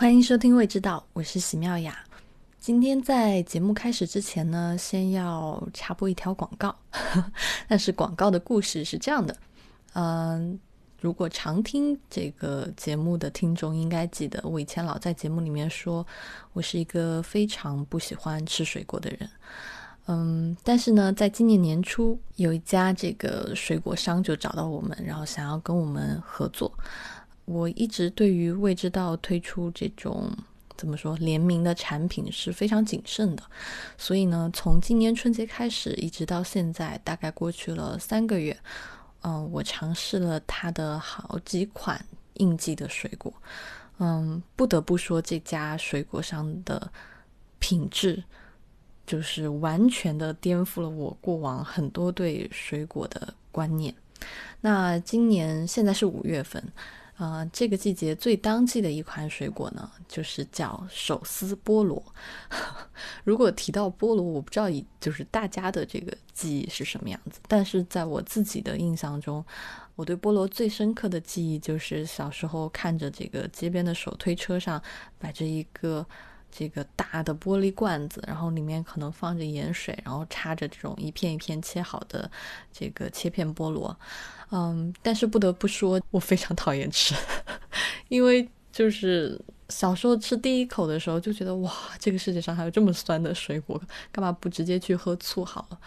欢迎收听《未知道》，我是喜妙雅。今天在节目开始之前呢，先要插播一条广告。但是广告的故事是这样的：嗯，如果常听这个节目的听众应该记得，我以前老在节目里面说我是一个非常不喜欢吃水果的人。嗯，但是呢，在今年年初，有一家这个水果商就找到我们，然后想要跟我们合作。我一直对于未知道推出这种怎么说联名的产品是非常谨慎的，所以呢，从今年春节开始一直到现在，大概过去了三个月，嗯，我尝试了它的好几款应季的水果，嗯，不得不说这家水果商的品质就是完全的颠覆了我过往很多对水果的观念。那今年现在是五月份。呃，这个季节最当季的一款水果呢，就是叫手撕菠萝。如果提到菠萝，我不知道以就是大家的这个记忆是什么样子，但是在我自己的印象中，我对菠萝最深刻的记忆就是小时候看着这个街边的手推车上摆着一个这个大的玻璃罐子，然后里面可能放着盐水，然后插着这种一片一片切好的这个切片菠萝。嗯，但是不得不说，我非常讨厌吃，因为就是小时候吃第一口的时候就觉得哇，这个世界上还有这么酸的水果，干嘛不直接去喝醋好了？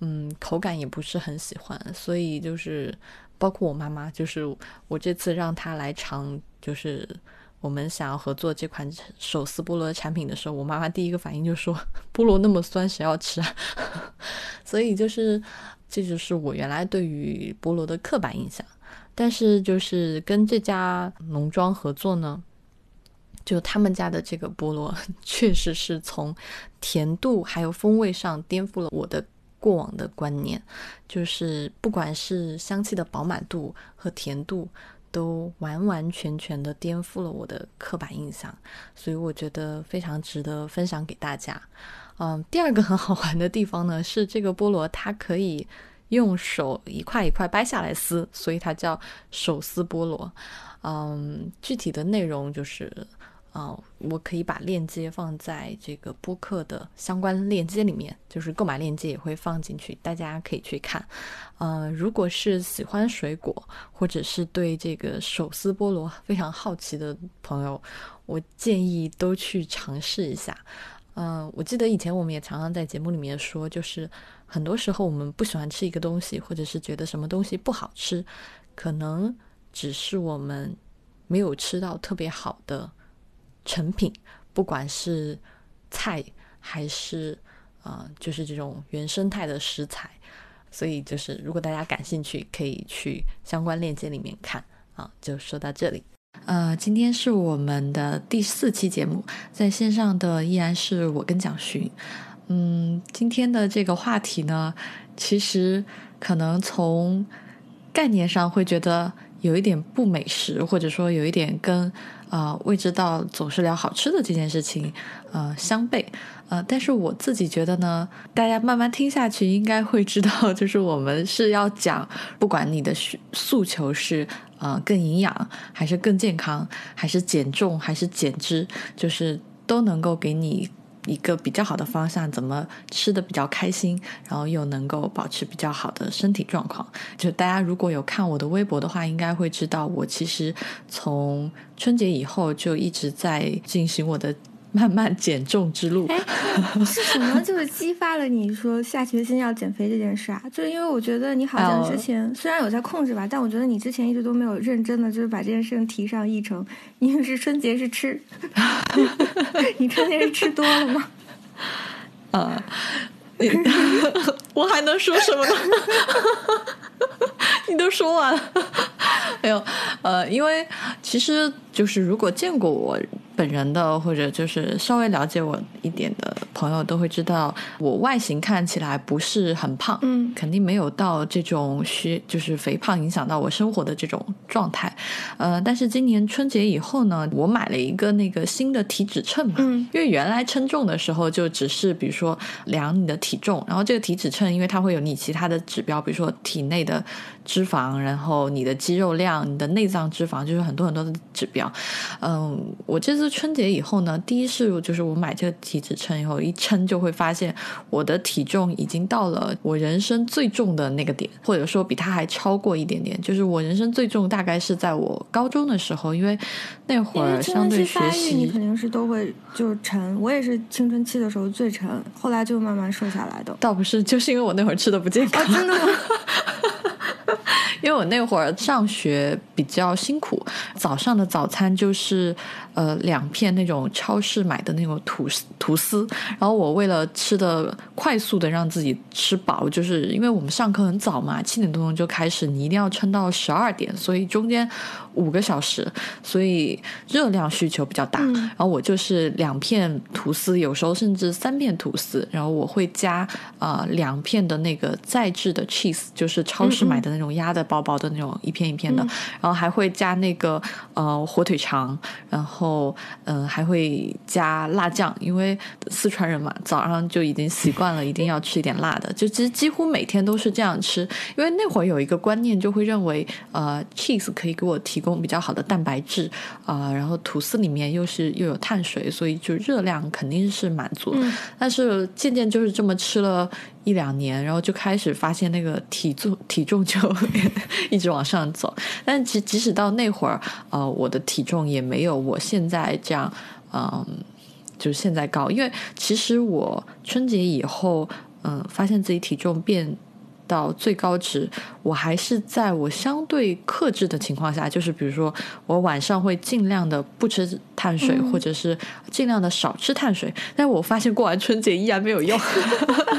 嗯，口感也不是很喜欢，所以就是包括我妈妈，就是我这次让她来尝，就是我们想要合作这款手撕菠萝产品的时候，我妈妈第一个反应就说：“菠萝那么酸，谁要吃啊？” 所以就是。这就是我原来对于菠萝的刻板印象，但是就是跟这家农庄合作呢，就他们家的这个菠萝 确实是从甜度还有风味上颠覆了我的过往的观念，就是不管是香气的饱满度和甜度，都完完全全的颠覆了我的刻板印象，所以我觉得非常值得分享给大家。嗯，第二个很好玩的地方呢，是这个菠萝它可以用手一块一块掰下来撕，所以它叫手撕菠萝。嗯，具体的内容就是，啊，我可以把链接放在这个播客的相关链接里面，就是购买链接也会放进去，大家可以去看。呃，如果是喜欢水果或者是对这个手撕菠萝非常好奇的朋友，我建议都去尝试一下。嗯，我记得以前我们也常常在节目里面说，就是很多时候我们不喜欢吃一个东西，或者是觉得什么东西不好吃，可能只是我们没有吃到特别好的成品，不管是菜还是啊，就是这种原生态的食材。所以就是，如果大家感兴趣，可以去相关链接里面看啊。就说到这里。呃，今天是我们的第四期节目，在线上的依然是我跟蒋勋。嗯，今天的这个话题呢，其实可能从概念上会觉得有一点不美食，或者说有一点跟啊未知道总是聊好吃的这件事情呃相悖。呃，但是我自己觉得呢，大家慢慢听下去应该会知道，就是我们是要讲，不管你的诉求是。呃，更营养，还是更健康，还是减重，还是减脂，就是都能够给你一个比较好的方向，怎么吃的比较开心，然后又能够保持比较好的身体状况。就大家如果有看我的微博的话，应该会知道，我其实从春节以后就一直在进行我的。慢慢减重之路，是什么就是激发了你说下决心要减肥这件事啊？就是因为我觉得你好像之前虽然有在控制吧，但我觉得你之前一直都没有认真的就是把这件事情提上议程。因为是春节是吃，你春节是吃多了吗？啊，我还能说什么呢？你都说完了，没有？呃，因为其实就是如果见过我。本人的或者就是稍微了解我一点的朋友都会知道，我外形看起来不是很胖，嗯，肯定没有到这种虚，就是肥胖影响到我生活的这种状态。呃，但是今年春节以后呢，我买了一个那个新的体脂秤嘛，嗯，因为原来称重的时候就只是比如说量你的体重，然后这个体脂秤因为它会有你其他的指标，比如说体内的。脂肪，然后你的肌肉量、你的内脏脂肪，就是很多很多的指标。嗯，我这次春节以后呢，第一是就是我买这个体脂秤以后一称，就会发现我的体重已经到了我人生最重的那个点，或者说比它还超过一点点。就是我人生最重大概是在我高中的时候，因为那会儿相对学习，你肯定是都会就沉。我也是青春期的时候最沉，后来就慢慢瘦下来的。倒不是，就是因为我那会儿吃的不健康。真的吗？因为我那会儿上学比较辛苦，早上的早餐就是呃两片那种超市买的那种吐司吐司，然后我为了吃的快速的让自己吃饱，就是因为我们上课很早嘛，七点多钟就开始，你一定要撑到十二点，所以中间五个小时，所以热量需求比较大。然后我就是两片吐司，有时候甚至三片吐司，然后我会加啊两片的那个再制的 cheese，就是超市买的那种压的。薄薄的那种一片一片的，然后还会加那个呃火腿肠，然后嗯还会加辣酱，因为四川人嘛，早上就已经习惯了一定要吃一点辣的，就其实几乎每天都是这样吃。因为那会儿有一个观念，就会认为呃 cheese 可以给我提供比较好的蛋白质啊，然后吐司里面又是又有碳水，所以就热量肯定是满足。但是渐渐就是这么吃了。一两年，然后就开始发现那个体重体重就 一直往上走，但即即使到那会儿，呃，我的体重也没有我现在这样，嗯，就是现在高，因为其实我春节以后，嗯，发现自己体重变。到最高值，我还是在我相对克制的情况下，就是比如说我晚上会尽量的不吃碳水，或者是尽量的少吃碳水。但我发现过完春节依然没有用，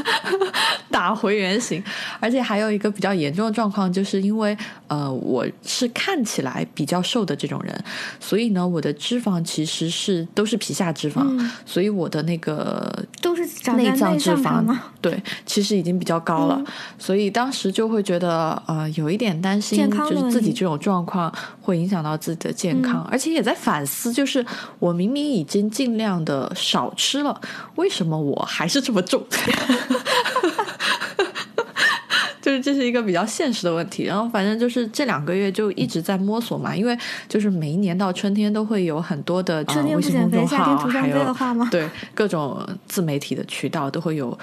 打回原形。而且还有一个比较严重的状况，就是因为呃我是看起来比较瘦的这种人，所以呢我的脂肪其实是都是皮下脂肪，所以我的那个都是内脏脂肪，对，其实已经比较高了，所以。所以当时就会觉得，呃，有一点担心，就是自己这种状况会影响到自己的健康，而且也在反思，就是我明明已经尽量的少吃了，为什么我还是这么重？就是这是一个比较现实的问题。然后反正就是这两个月就一直在摸索嘛，因为就是每一年到春天都会有很多的微信公众号，还有 对各种自媒体的渠道都会有。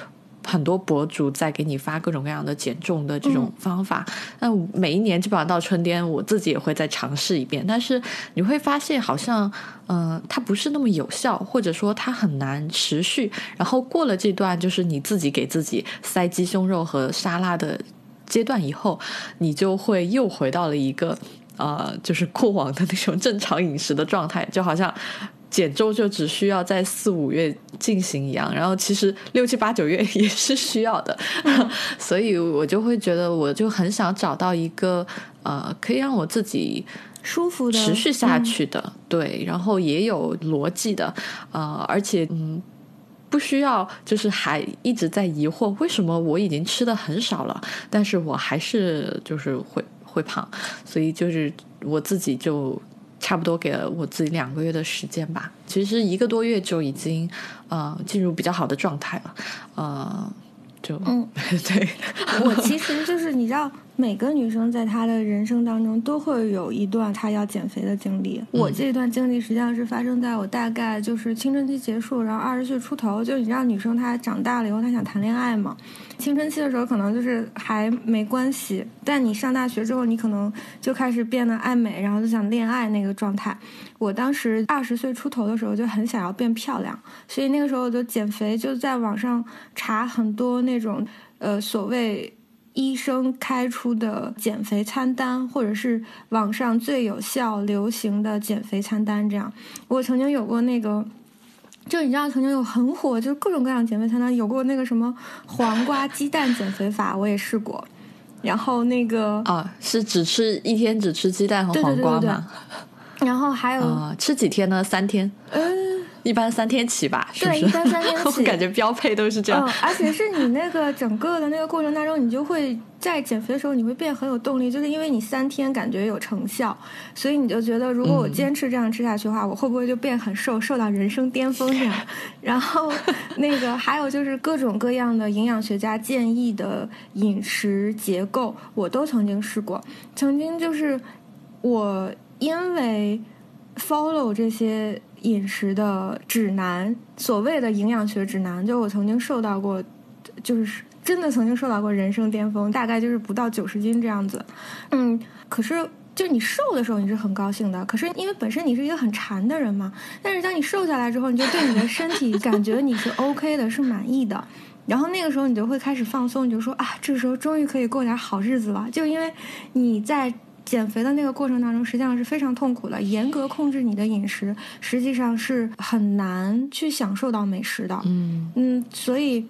很多博主在给你发各种各样的减重的这种方法，那每一年基本上到春天，我自己也会再尝试一遍。但是你会发现，好像嗯，它不是那么有效，或者说它很难持续。然后过了这段，就是你自己给自己塞鸡胸肉和沙拉的阶段以后，你就会又回到了一个呃，就是过往的那种正常饮食的状态，就好像。减重就只需要在四五月进行一样，然后其实六七八九月也是需要的，所以我就会觉得，我就很想找到一个呃，可以让我自己舒服的持续下去的，对，然后也有逻辑的，呃，而且嗯，不需要就是还一直在疑惑为什么我已经吃的很少了，但是我还是就是会会胖，所以就是我自己就。差不多给了我自己两个月的时间吧，其实一个多月就已经呃进入比较好的状态了，呃，就嗯，对，我其实就是你知道。每个女生在她的人生当中都会有一段她要减肥的经历。我这段经历实际上是发生在我大概就是青春期结束，然后二十岁出头。就你知道，女生她长大了以后，她想谈恋爱嘛。青春期的时候可能就是还没关系，但你上大学之后，你可能就开始变得爱美，然后就想恋爱那个状态。我当时二十岁出头的时候就很想要变漂亮，所以那个时候我就减肥，就在网上查很多那种呃所谓。医生开出的减肥餐单，或者是网上最有效、流行的减肥餐单，这样。我曾经有过那个，就你知道，曾经有很火，就是各种各样减肥餐单，有过那个什么黄瓜鸡蛋减肥法，我也试过。然后那个啊，是只吃一天，只吃鸡蛋和黄瓜吗？然后还有吃几天呢？三天？嗯。一般三天起吧，对，一般三天起。我感觉标配都是这样。嗯，而且是你那个整个的那个过程当中，你就会在减肥的时候，你会变很有动力，就是因为你三天感觉有成效，所以你就觉得，如果我坚持这样吃下去的话，我会不会就变很瘦，瘦到人生巅峰这样？然后那个还有就是各种各样的营养学家建议的饮食结构，我都曾经试过。曾经就是我因为 follow 这些。饮食的指南，所谓的营养学指南，就我曾经受到过，就是真的曾经受到过人生巅峰，大概就是不到九十斤这样子。嗯，可是就你瘦的时候你是很高兴的，可是因为本身你是一个很馋的人嘛，但是当你瘦下来之后，你就对你的身体 感觉你是 OK 的，是满意的，然后那个时候你就会开始放松，你就说啊，这个时候终于可以过点好日子了，就因为你在。减肥的那个过程当中，实际上是非常痛苦的。严格控制你的饮食，实际上是很难去享受到美食的。嗯嗯，所以，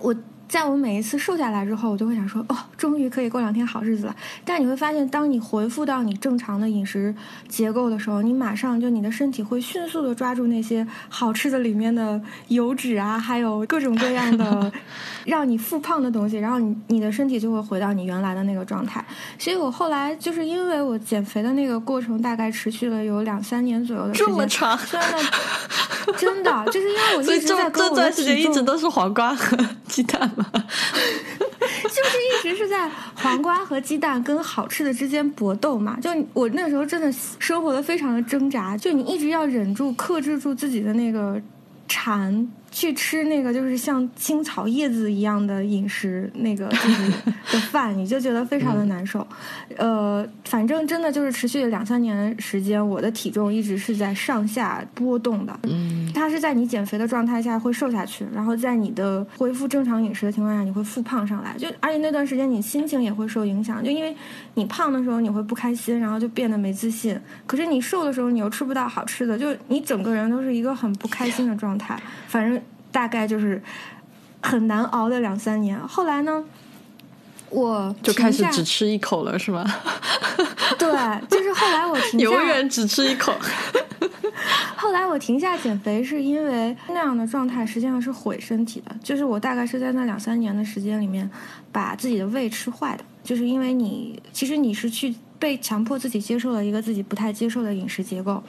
我。在我每一次瘦下来之后，我就会想说，哦，终于可以过两天好日子了。但你会发现，当你回复到你正常的饮食结构的时候，你马上就你的身体会迅速的抓住那些好吃的里面的油脂啊，还有各种各样的 让你复胖的东西，然后你你的身体就会回到你原来的那个状态。所以我后来就是因为我减肥的那个过程大概持续了有两三年左右的时间，这么长，真的就是因为我一直在跟我的体重，一直都是黄瓜和鸡蛋。就是一直是在黄瓜和鸡蛋跟好吃的之间搏斗嘛。就我那时候真的生活的非常的挣扎，就你一直要忍住、克制住自己的那个馋。去吃那个就是像青草叶子一样的饮食，那个就是 的饭，你就觉得非常的难受。呃，反正真的就是持续了两三年时间，我的体重一直是在上下波动的。嗯，它是在你减肥的状态下会瘦下去，然后在你的恢复正常饮食的情况下，你会复胖上来。就而且那段时间你心情也会受影响，就因为你胖的时候你会不开心，然后就变得没自信。可是你瘦的时候你又吃不到好吃的，就你整个人都是一个很不开心的状态。反正。大概就是很难熬的两三年。后来呢，我就开始只吃一口了，是吗？对，就是后来我停下，永远只吃一口。后来我停下减肥，是因为那样的状态实际上是毁身体的。就是我大概是在那两三年的时间里面，把自己的胃吃坏的。就是因为你其实你是去被强迫自己接受了一个自己不太接受的饮食结构，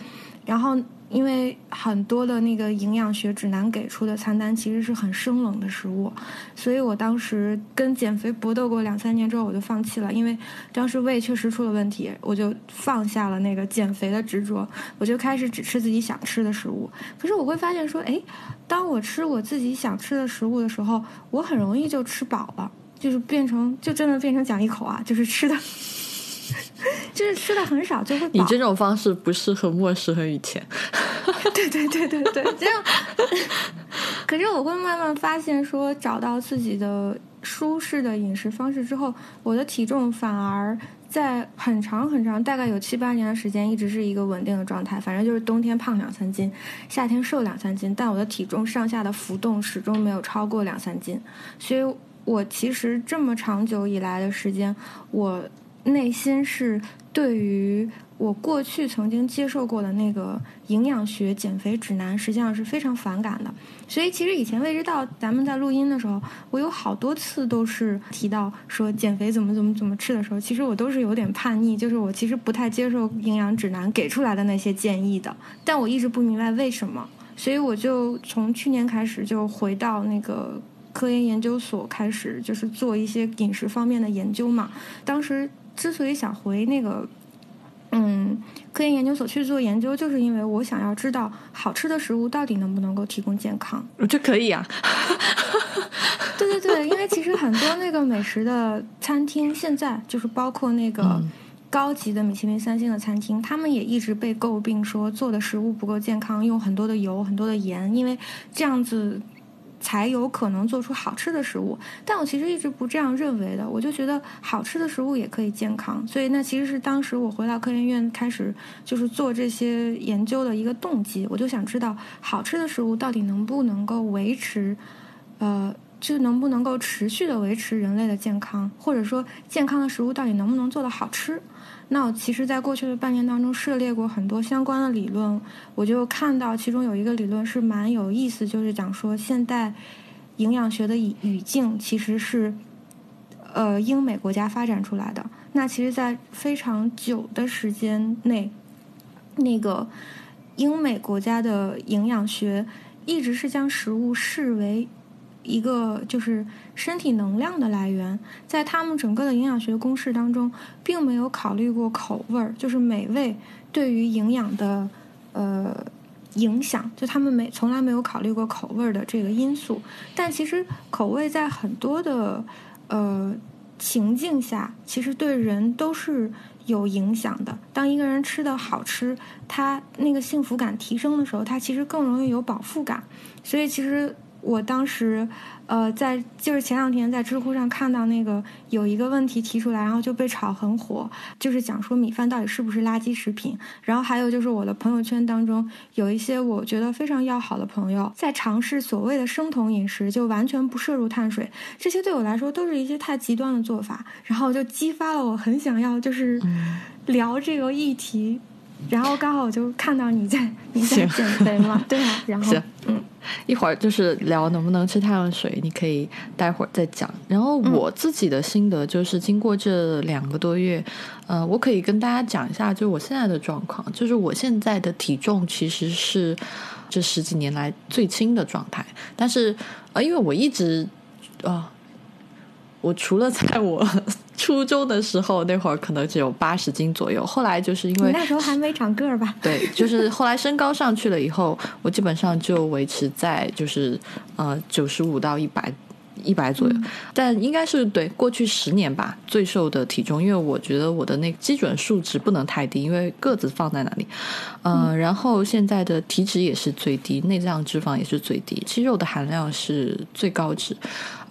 然后。因为很多的那个营养学指南给出的餐单其实是很生冷的食物，所以我当时跟减肥搏斗过两三年之后，我就放弃了。因为当时胃确实出了问题，我就放下了那个减肥的执着，我就开始只吃自己想吃的食物。可是我会发现说，哎，当我吃我自己想吃的食物的时候，我很容易就吃饱了，就是变成就真的变成讲一口啊，就是吃的。就是吃的很少就会饱。你这种方式不适合莫适和雨前。对对对对对，这样。可是我会慢慢发现，说找到自己的舒适的饮食方式之后，我的体重反而在很长很长，大概有七八年的时间，一直是一个稳定的状态。反正就是冬天胖两三斤，夏天瘦两三斤，但我的体重上下的浮动始终没有超过两三斤。所以我其实这么长久以来的时间，我。内心是对于我过去曾经接受过的那个营养学减肥指南，实际上是非常反感的。所以其实以前未知道咱们在录音的时候，我有好多次都是提到说减肥怎么怎么怎么吃的时候，其实我都是有点叛逆，就是我其实不太接受营养指南给出来的那些建议的。但我一直不明白为什么，所以我就从去年开始就回到那个科研研究所开始，就是做一些饮食方面的研究嘛。当时。之所以想回那个，嗯，科研研究所去做研究，就是因为我想要知道好吃的食物到底能不能够提供健康。这可以啊，对对对，因为其实很多那个美食的餐厅，现在就是包括那个高级的米其林三星的餐厅，他们也一直被诟病说做的食物不够健康，用很多的油、很多的盐，因为这样子。才有可能做出好吃的食物，但我其实一直不这样认为的。我就觉得好吃的食物也可以健康，所以那其实是当时我回到科研院开始就是做这些研究的一个动机。我就想知道好吃的食物到底能不能够维持，呃，就能不能够持续的维持人类的健康，或者说健康的食物到底能不能做得好吃？那我其实，在过去的半年当中涉猎过很多相关的理论，我就看到其中有一个理论是蛮有意思，就是讲说现代营养学的语语境其实是呃英美国家发展出来的。那其实，在非常久的时间内，那个英美国家的营养学一直是将食物视为。一个就是身体能量的来源，在他们整个的营养学公式当中，并没有考虑过口味儿，就是美味对于营养的呃影响，就他们没从来没有考虑过口味儿的这个因素。但其实口味在很多的呃情境下，其实对人都是有影响的。当一个人吃的好吃，他那个幸福感提升的时候，他其实更容易有饱腹感。所以其实。我当时，呃，在就是前两天在知乎上看到那个有一个问题提出来，然后就被炒很火，就是讲说米饭到底是不是垃圾食品。然后还有就是我的朋友圈当中有一些我觉得非常要好的朋友在尝试所谓的生酮饮食，就完全不摄入碳水。这些对我来说都是一些太极端的做法，然后就激发了我很想要就是聊这个议题。然后刚好我就看到你在 你在减肥嘛，对啊，然后嗯，一会儿就是聊能不能吃太阳水，你可以待会儿再讲。然后我自己的心得就是，经过这两个多月，呃，我可以跟大家讲一下，就是我现在的状况，就是我现在的体重其实是这十几年来最轻的状态，但是呃，因为我一直啊。我除了在我初中的时候那会儿可能只有八十斤左右，后来就是因为那时候还没长个儿吧？对，就是后来身高上去了以后，我基本上就维持在就是呃九十五到一百。一百左右，但应该是对过去十年吧最瘦的体重，因为我觉得我的那个基准数值不能太低，因为个子放在那里，嗯，然后现在的体脂也是最低，内脏脂肪也是最低，肌肉的含量是最高值，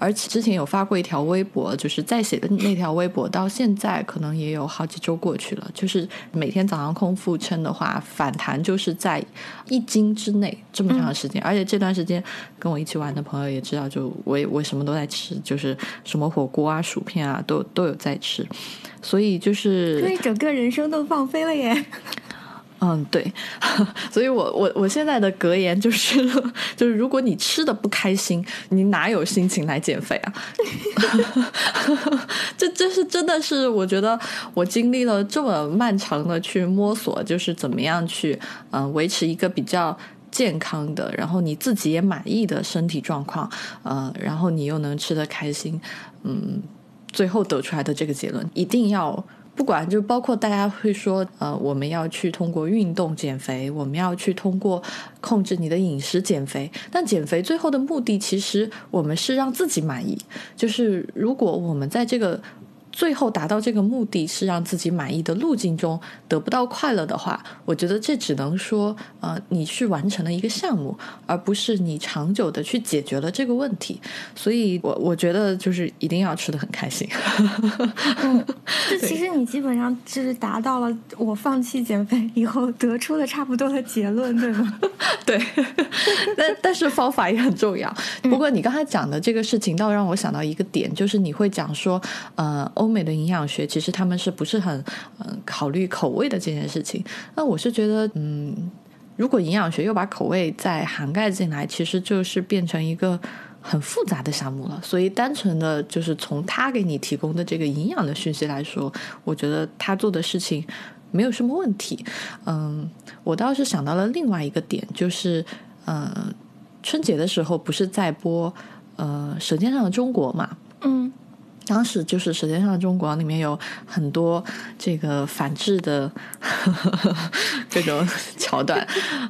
而且之前有发过一条微博，就是在写的那条微博，到现在可能也有好几周过去了，就是每天早上空腹称的话，反弹就是在一斤之内这么长时间，而且这段时间跟我一起玩的朋友也知道，就我我什么。都在吃，就是什么火锅啊、薯片啊，都都有在吃，所以就是，所以整个人生都放飞了耶。嗯，对，所以我我我现在的格言就是，就是如果你吃的不开心，你哪有心情来减肥啊？这这是真的是，我觉得我经历了这么漫长的去摸索，就是怎么样去嗯维持一个比较。健康的，然后你自己也满意的身体状况，呃，然后你又能吃得开心，嗯，最后得出来的这个结论，一定要不管就包括大家会说，呃，我们要去通过运动减肥，我们要去通过控制你的饮食减肥，但减肥最后的目的其实我们是让自己满意，就是如果我们在这个。最后达到这个目的是让自己满意的路径中得不到快乐的话，我觉得这只能说，呃，你去完成了一个项目，而不是你长久的去解决了这个问题。所以，我我觉得就是一定要吃的很开心。嗯，就其实你基本上就是达到了我放弃减肥以后得出的差不多的结论，对吗？对。但但是方法也很重要。不过你刚才讲的这个事情，倒让我想到一个点，就是你会讲说，呃。欧美的营养学其实他们是不是很嗯考虑口味的这件事情？那我是觉得，嗯，如果营养学又把口味再涵盖进来，其实就是变成一个很复杂的项目了。所以，单纯的就是从他给你提供的这个营养的讯息来说，我觉得他做的事情没有什么问题。嗯，我倒是想到了另外一个点，就是嗯，春节的时候不是在播呃《舌尖上的中国》嘛？嗯。当时就是《舌尖上的中国》里面有很多这个反制的 这种桥段，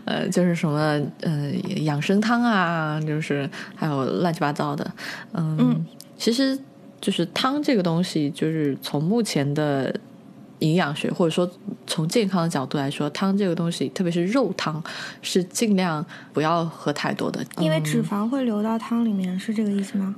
呃，就是什么呃养生汤啊，就是还有乱七八糟的，嗯，其实就是汤这个东西，就是从目前的营养学或者说从健康的角度来说，汤这个东西，特别是肉汤，是尽量不要喝太多的，因为脂肪会流到汤里面，是这个意思吗？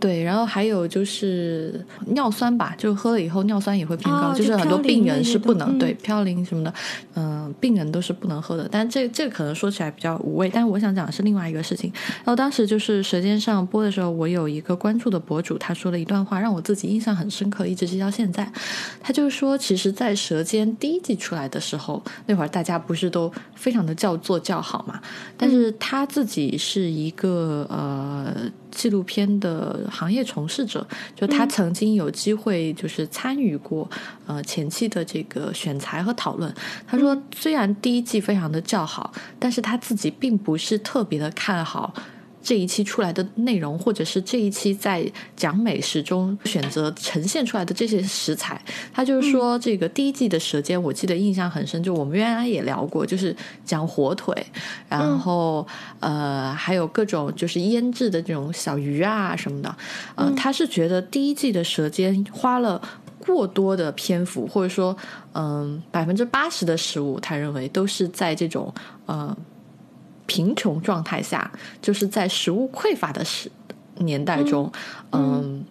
对，然后还有就是尿酸吧，就喝了以后尿酸也会偏高，哦就是很多病人是不能、嗯对嘌呤什么的，嗯、病人都是不能喝的。但这这可能说起来比较无味，但是我想讲的是另外一个事情。然后当时就是《舌尖上播的时候，我有一个关注的博主，他说了一段话，让我自己印象很深刻，一直记到现在。他就是说，其实，在《舌尖》第一季出来的时候，那会儿大家不是都非常的叫座叫好嘛？但是他自己是一个呃纪录片的行业从事者，就他曾经有机会就是参与过呃前期的这个选材和讨论。他说，虽然第一季非常的较好，但是他自己并不是特别的看好。这一期出来的内容，或者是这一期在讲美食中选择呈现出来的这些食材，他就是说，这个第一季的《舌尖》，我记得印象很深，就我们原来也聊过，就是讲火腿，然后、呃还有各种就是腌制的这种小鱼啊什么的，呃，他是觉得第一季的《舌尖》花了。过多的篇幅，或者说，嗯，百分之八十的食物，他认为都是在这种呃贫穷状态下，就是在食物匮乏的时年代中，嗯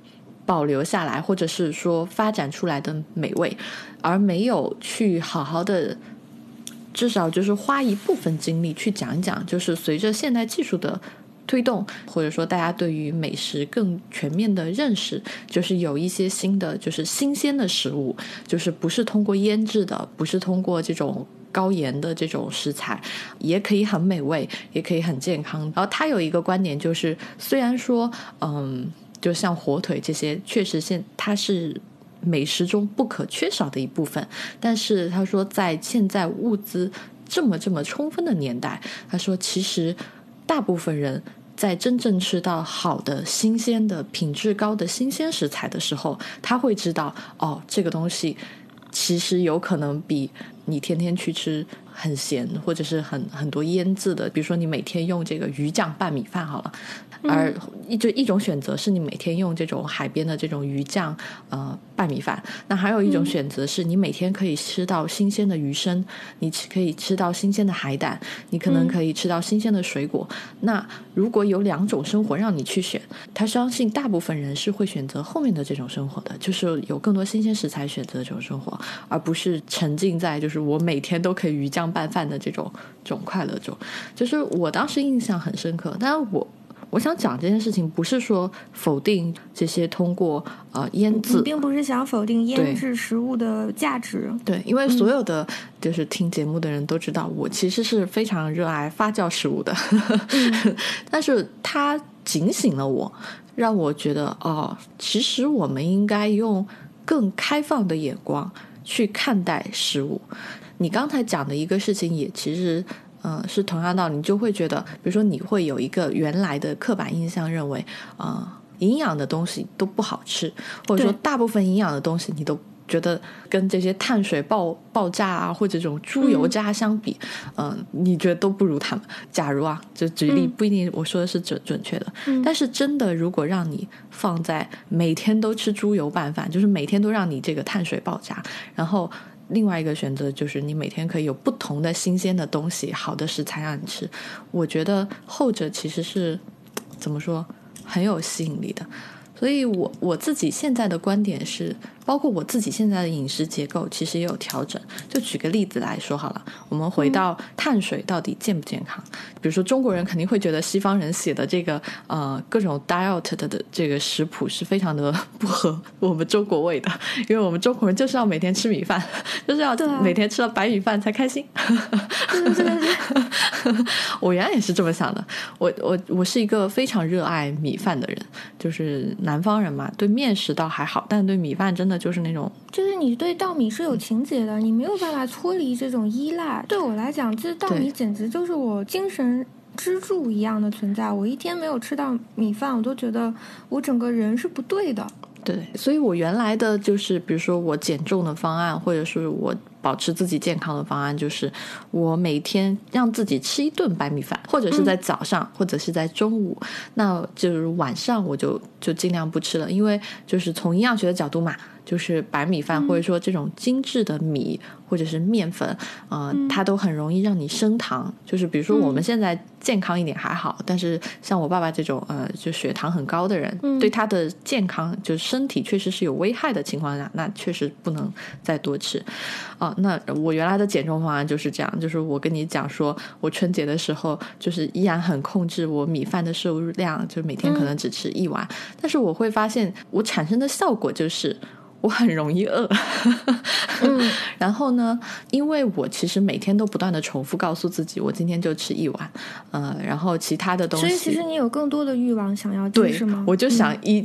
保留下来，或者是说发展出来的美味，而没有去好好的。至少就是花一部分精力去讲一讲，就是随着现代技术的推动，或者说大家对于美食更全面的认识，就是有一些新的，就是新鲜的食物，就是不是通过腌制的，不是通过这种高盐的这种食材，也可以很美味，也可以很健康。然后他有一个观点，就是虽然说，嗯，就像火腿这些，确实现它是。美食中不可缺少的一部分，但是他说，在现在物资这么这么充分的年代，他说其实大部分人在真正吃到好的、新鲜的、品质高的新鲜食材的时候，他会知道哦，这个东西其实有可能比你天天去吃很咸或者是很很多腌制的，比如说你每天用这个鱼酱拌米饭好了。而一就一种选择是你每天用这种海边的这种鱼酱呃拌米饭，那还有一种选择是你每天可以吃到新鲜的鱼生，你可以吃到新鲜的海胆，你可能可以吃到新鲜的水果。那如果有两种生活让你去选，他相信大部分人是会选择后面的这种生活的，就是有更多新鲜食材选择这种生活，而不是沉浸在就是我每天都可以鱼酱拌饭的这种这种快乐中。就是我当时印象很深刻，但是我。我想讲这件事情，不是说否定这些通过呃腌制，并不是想否定腌制食物的价值。对，因为所有的就是听节目的人都知道，我其实是非常热爱发酵食物的，但是它警醒了我，让我觉得哦，其实我们应该用更开放的眼光去看待食物。你刚才讲的一个事情，也其实。嗯，是同样道理，你就会觉得，比如说，你会有一个原来的刻板印象，认为啊、呃营养的东西都不好吃，或者说大部分营养的东西你都觉得跟这些碳水爆爆炸啊，或者这种猪油渣相比，嗯、你觉得都不如他们。假如啊，就举例，嗯不一定我说的是准准确的，嗯但是真的，如果让你放在每天都吃猪油拌饭，就是每天都让你这个碳水爆炸，然后。另外一个选择就是你每天可以有不同的新鲜的东西、好的食材让你吃。我觉得后者其实是怎么说很有吸引力的。所以我我自己现在的观点是，包括我自己现在的饮食结构，其实也有调整。就举个例子来说好了，我们回到碳水到底健不健康？比如说中国人肯定会觉得西方人写的这个呃各种 diet 的这个食谱是非常的不合我们中国味的，因为我们中国人就是要每天吃米饭，就是要每天吃了白米饭才开心。对对对，我原来也是这么想的。我我我是一个非常热爱米饭的人，就是南方人嘛，对面食倒还好，但对米饭真的就是那种就是你对稻米是有情节的，你没有办法脱离这种依赖。对我来讲，这稻米简直就是我精神支柱一样的存在。我一天没有吃到米饭，我都觉得我整个人是不对的。对，所以我原来的就是，比如说我减重的方案，或者是我保持自己健康的方案就是，我每天让自己吃一顿白米饭，或者是在早上，或者是在中午，那就是晚上我就就尽量不吃了，因为就是从营养学的角度嘛。就是白米饭，或者说这种精致的米或者是面粉，呃，它都很容易让你升糖。就是比如说我们现在健康一点还好，但是像我爸爸这种呃，就血糖很高的人，对他的健康就是身体确实是有危害的情况下，那确实不能再多吃。啊，那我原来的减重方案就是这样，就是我跟你讲说，我春节的时候就是依然很控制我米饭的摄入量，就每天可能只吃一碗，但是我会发现我产生的效果就是。我很容易饿，嗯，然后呢，因为我其实每天都不断的重复告诉自己，我今天就吃一碗，呃，然后其他的东西，所以其实你有更多的欲望想要对是吗？我就想一，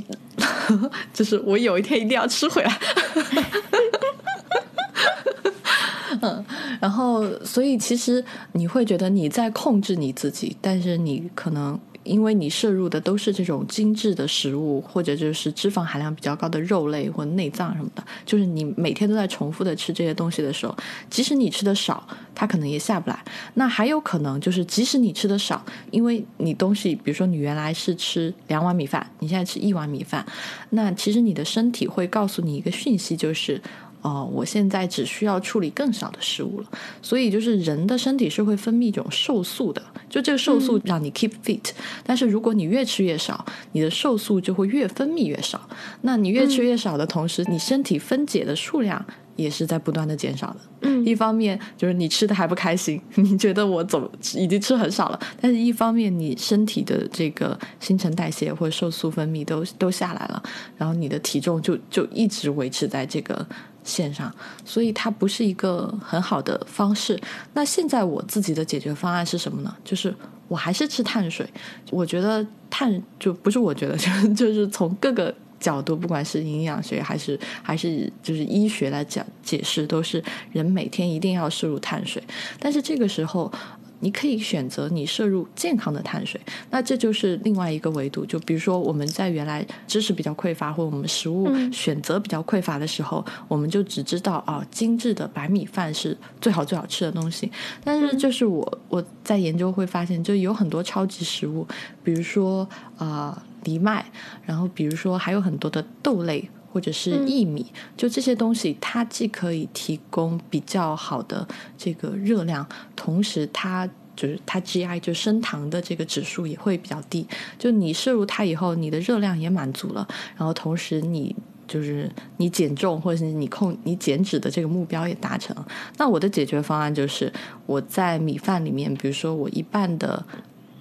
就是我有一天一定要吃回来，嗯，然后所以其实你会觉得你在控制你自己，但是你可能。因为你摄入的都是这种精致的食物，或者就是脂肪含量比较高的肉类或内脏什么的，就是你每天都在重复的吃这些东西的时候，即使你吃的少，它可能也下不来。那还有可能就是，即使你吃的少，因为你东西，比如说你原来是吃两碗米饭，你现在吃一碗米饭，那其实你的身体会告诉你一个讯息，就是。哦，我现在只需要处理更少的食物了，所以就是人的身体是会分泌一种瘦素的，就这个瘦素让你 keep fit。但是如果你越吃越少，你的瘦素就会越分泌越少。那你越吃越少的同时，你身体分解的数量也是在不断的减少的。嗯，一方面就是你吃的还不开心，你觉得我怎么已经吃很少了，但是一方面你身体的这个新陈代谢或者瘦素分泌都都下来了，然后你的体重就就一直维持在这个。线上，所以它不是一个很好的方式。那现在我自己的解决方案是什么呢？就是我还是吃碳水。我觉得碳就不是我觉得，就 就是从各个角度，不管是营养学还是还是就是医学来讲解释，都是人每天一定要摄入碳水。但是这个时候。你可以选择你摄入健康的碳水，那这就是另外一个维度。就比如说我们在原来知识比较匮乏，或者我们食物选择比较匮乏的时候，我们就只知道啊，精致的白米饭是最好最好吃的东西。但是就是我我在研究会发现，就有很多超级食物，比如说啊藜麦，然后比如说还有很多的豆类。或者是薏米，就这些东西，它既可以提供比较好的这个热量，同时它就是它 GI 就升糖的这个指数也会比较低。就你摄入它以后，你的热量也满足了，然后同时你就是你减重或者是你控你减脂的这个目标也达成。那我的解决方案就是我在米饭里面，比如说我一半的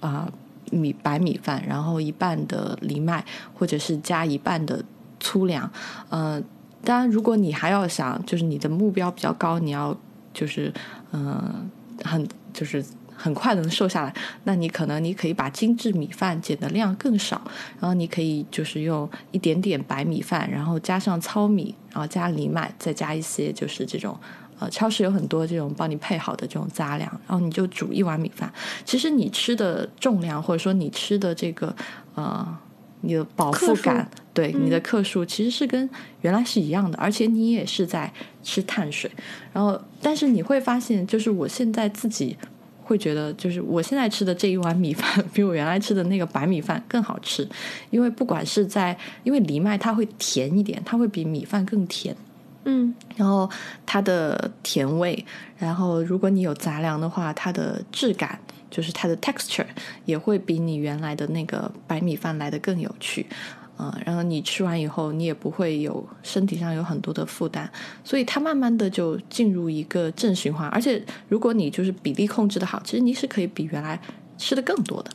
啊米白米饭，然后一半的藜麦，或者是加一半的。粗粮，呃，当然，如果你还要想，就是你的目标比较高，你要就是，嗯，很就是很快能瘦下来，那你可能你可以把精致米饭减的量更少，然后你可以就是用一点点白米饭，然后加上糙米，然后加藜麦，再加一些就是这种，呃，超市有很多这种帮你配好的这种杂粮，然后你就煮一碗米饭。其实你吃的重量，或者说你吃的这个，呃。你的饱腹感，对你的克数其实是跟原来是一样的，而且你也是在吃碳水。然后，但是你会发现，就是我现在自己会觉得，就是我现在吃的这一碗米饭，比我原来吃的那个白米饭更好吃。因为不管是在，因为藜麦它会甜一点，它会比米饭更甜。嗯，然后它的甜味，然后如果你有杂粮的话，它的质感。就是它的 texture 也会比你原来的那个白米饭来的更有趣，嗯，然后你吃完以后，你也不会有身体上有很多的负担，所以它慢慢的就进入一个正循环。而且如果你就是比例控制的好，其实你是可以比原来吃的更多的。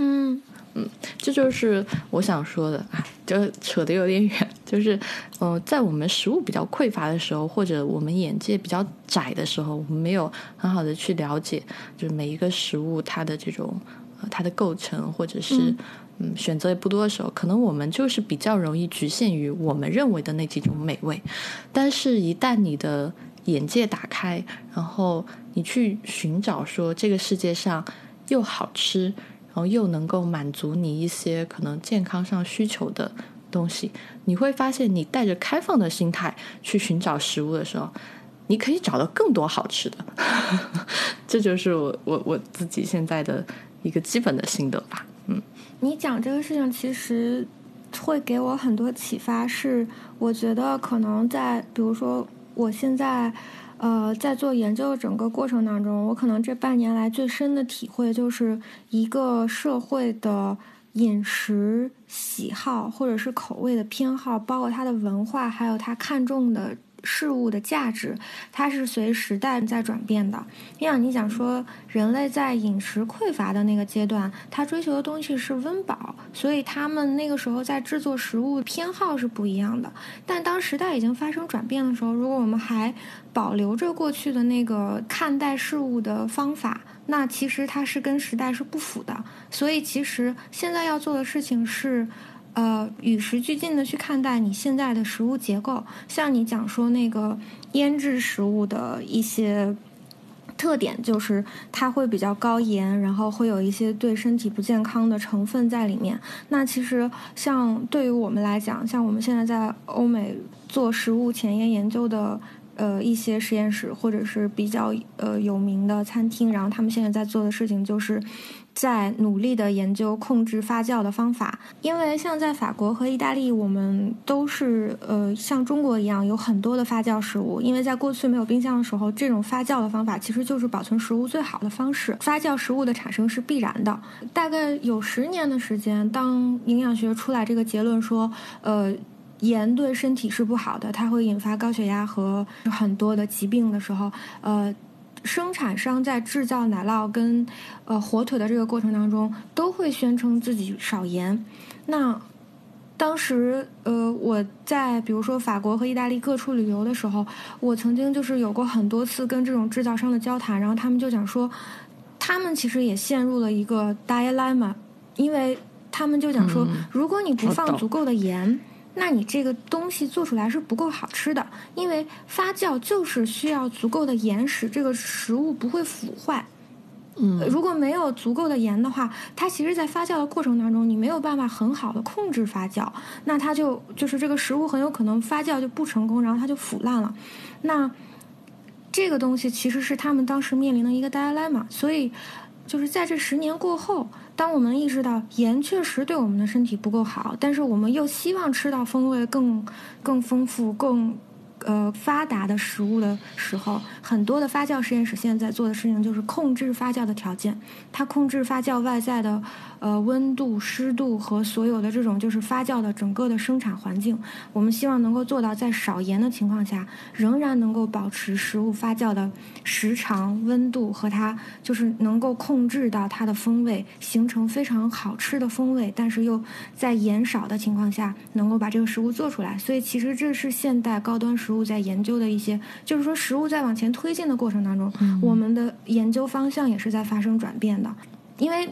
嗯。嗯，这就是我想说的啊，就扯得有点远。就是，嗯，在我们食物比较匮乏的时候，或者我们眼界比较窄的时候，我们没有很好的去了解，就是每一个食物它的这种呃它的构成，或者是嗯选择也不多的时候，可能我们就是比较容易局限于我们认为的那几种美味。但是，一旦你的眼界打开，然后你去寻找说这个世界上又好吃。然后又能够满足你一些可能健康上需求的东西，你会发现，你带着开放的心态去寻找食物的时候，你可以找到更多好吃的。这就是我我我自己现在的一个基本的心得吧。嗯，你讲这个事情其实会给我很多启发，是我觉得可能在比如说我现在。呃，在做研究的整个过程当中，我可能这半年来最深的体会就是一个社会的饮食喜好或者是口味的偏好，包括它的文化，还有它看重的。事物的价值，它是随时代在转变的。像你讲说，人类在饮食匮乏的那个阶段，他追求的东西是温饱，所以他们那个时候在制作食物偏好是不一样的。但当时代已经发生转变的时候，如果我们还保留着过去的那个看待事物的方法，那其实它是跟时代是不符的。所以，其实现在要做的事情是。呃，与时俱进的去看待你现在的食物结构，像你讲说那个腌制食物的一些特点，就是它会比较高盐，然后会有一些对身体不健康的成分在里面。那其实像对于我们来讲，像我们现在在欧美做食物前沿研究的。呃，一些实验室或者是比较呃有名的餐厅，然后他们现在在做的事情，就是在努力的研究控制发酵的方法。因为像在法国和意大利，我们都是呃像中国一样有很多的发酵食物。因为在过去没有冰箱的时候，这种发酵的方法其实就是保存食物最好的方式。发酵食物的产生是必然的。大概有十年的时间，当营养学出来这个结论说，呃。盐对身体是不好的，它会引发高血压和很多的疾病的时候，呃，生产商在制造奶酪跟呃火腿的这个过程当中，都会宣称自己少盐。那当时呃我在比如说法国和意大利各处旅游的时候，我曾经就是有过很多次跟这种制造商的交谈，然后他们就讲说，他们其实也陷入了一个 dilemma，因为他们就讲说，如果你不放足够的盐。那你这个东西做出来是不够好吃的，因为发酵就是需要足够的盐使这个食物不会腐坏。嗯，如果没有足够的盐的话，它其实，在发酵的过程当中，你没有办法很好的控制发酵，那它就就是这个食物很有可能发酵就不成功，然后它就腐烂了。那这个东西其实是他们当时面临的一个 dilemma，所以就是在这十年过后。当我们意识到盐确实对我们的身体不够好，但是我们又希望吃到风味更更丰富、更。呃，发达的食物的时候，很多的发酵实验室现在在做的事情就是控制发酵的条件。它控制发酵外在的呃温度、湿度和所有的这种就是发酵的整个的生产环境。我们希望能够做到在少盐的情况下，仍然能够保持食物发酵的时长、温度和它就是能够控制到它的风味，形成非常好吃的风味，但是又在盐少的情况下能够把这个食物做出来。所以，其实这是现代高端食物。在研究的一些，就是说食物在往前推进的过程当中，我们的研究方向也是在发生转变的，因为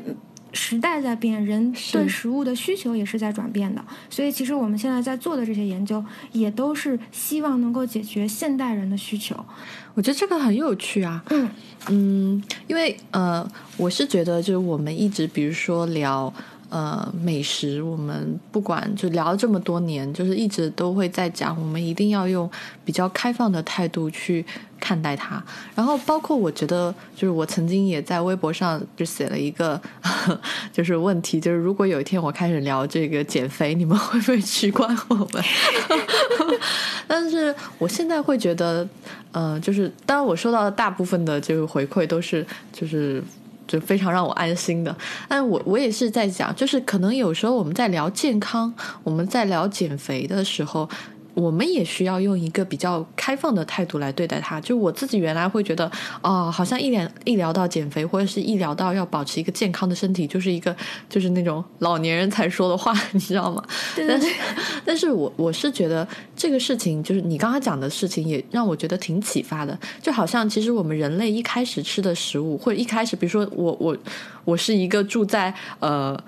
时代在变，人对食物的需求也是在转变的，所以其实我们现在在做的这些研究，也都是希望能够解决现代人的需求。我觉得这个很有趣啊，嗯嗯，因为呃，我是觉得就是我们一直比如说聊。呃，美食我们不管就聊了这么多年，就是一直都会在讲，我们一定要用比较开放的态度去看待它。然后，包括我觉得，就是我曾经也在微博上就写了一个，就是问题，就是如果有一天我开始聊这个减肥，你们会不会取关我们？但是我现在会觉得，呃，就是当然我收到的大部分的这个回馈都是就是。就非常让我安心的，但我我也是在讲，就是可能有时候我们在聊健康，我们在聊减肥的时候。我们也需要用一个比较开放的态度来对待它。就我自己原来会觉得，哦，好像一聊一聊到减肥，或者是一聊到要保持一个健康的身体，就是一个就是那种老年人才说的话，你知道吗？但是，但是我我是觉得这个事情，就是你刚刚讲的事情，也让我觉得挺启发的。就好像其实我们人类一开始吃的食物，或者一开始，比如说我我我是一个住在呃。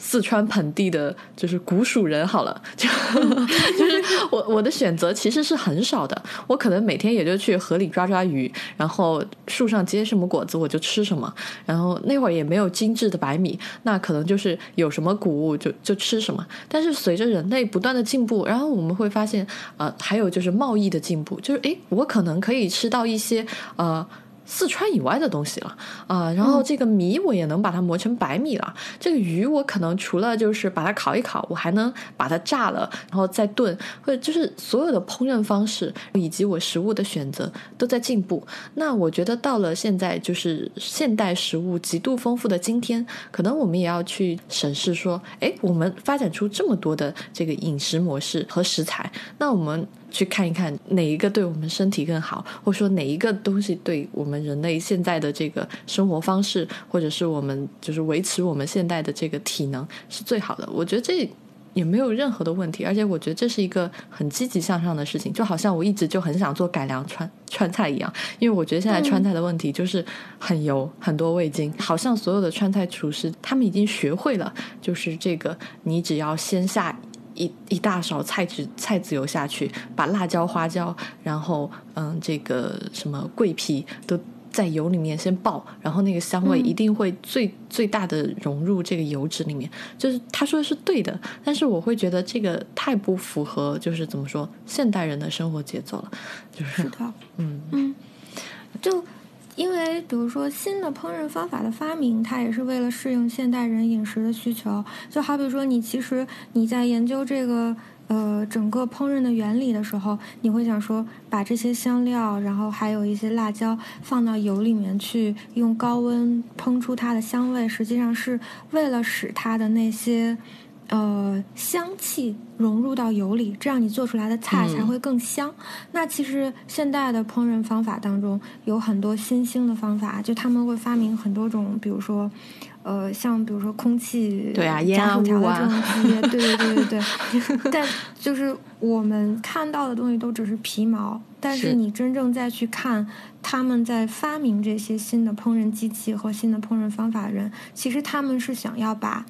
四川盆地的，就是古蜀人好了，就 就是我我的选择其实是很少的，我可能每天也就去河里抓抓鱼，然后树上结什么果子我就吃什么，然后那会儿也没有精致的白米，那可能就是有什么谷物就就吃什么。但是随着人类不断的进步，然后我们会发现，呃，还有就是贸易的进步，就是诶，我可能可以吃到一些呃。四川以外的东西了啊，然后这个米我也能把它磨成白米了。这个鱼我可能除了就是把它烤一烤，我还能把它炸了，然后再炖，或者就是所有的烹饪方式以及我食物的选择都在进步。那我觉得到了现在，就是现代食物极度丰富的今天，可能我们也要去审视说，哎，我们发展出这么多的这个饮食模式和食材，那我们。去看一看哪一个对我们身体更好，或者说哪一个东西对我们人类现在的这个生活方式，或者是我们就是维持我们现在的这个体能是最好的。我觉得这也没有任何的问题，而且我觉得这是一个很积极向上的事情。就好像我一直就很想做改良川川菜一样，因为我觉得现在川菜的问题就是很油、很多味精。好像所有的川菜厨师他们已经学会了，就是这个你只要先下。一一大勺菜籽菜籽油下去，把辣椒、花椒，然后嗯，这个什么桂皮都在油里面先爆，然后那个香味一定会最最大的融入这个油脂里面。就是他说的是对的，但是我会觉得这个太不符合，就是怎么说现代人的生活节奏了。就是的，嗯嗯，就。因为，比如说新的烹饪方法的发明，它也是为了适应现代人饮食的需求。就好比说，你其实你在研究这个呃整个烹饪的原理的时候，你会想说，把这些香料，然后还有一些辣椒放到油里面去，用高温烹出它的香味，实际上是为了使它的那些。呃，香气融入到油里，这样你做出来的菜才会更香。那其实现代的烹饪方法当中有很多新兴的方法，就他们会发明很多种，比如说，呃，像比如说空气对啊加速调的这种，对对对对对。但就是我们看到的东西都只是皮毛，但是你真正再去看他们在发明这些新的烹饪机器和新的烹饪方法的人，其实他们是想要把。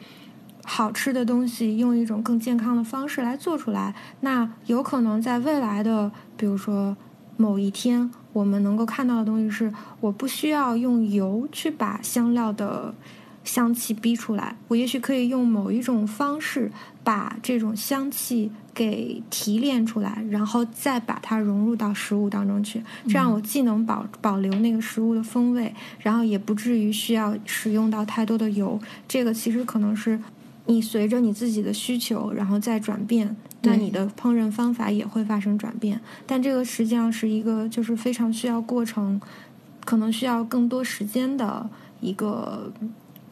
好吃的东西用一种更健康的方式来做出来，那有可能在未来的，比如说某一天，我们能够看到的东西是，我不需要用油去把香料的香气逼出来，我也许可以用某一种方式把这种香气给提炼出来，然后再把它融入到食物当中去，这样我既能保保留那个食物的风味，然后也不至于需要使用到太多的油。这个其实可能是。你随着你自己的需求，然后再转变，那你的烹饪方法也会发生转变。但这个实际上是一个就是非常需要过程，可能需要更多时间的一个，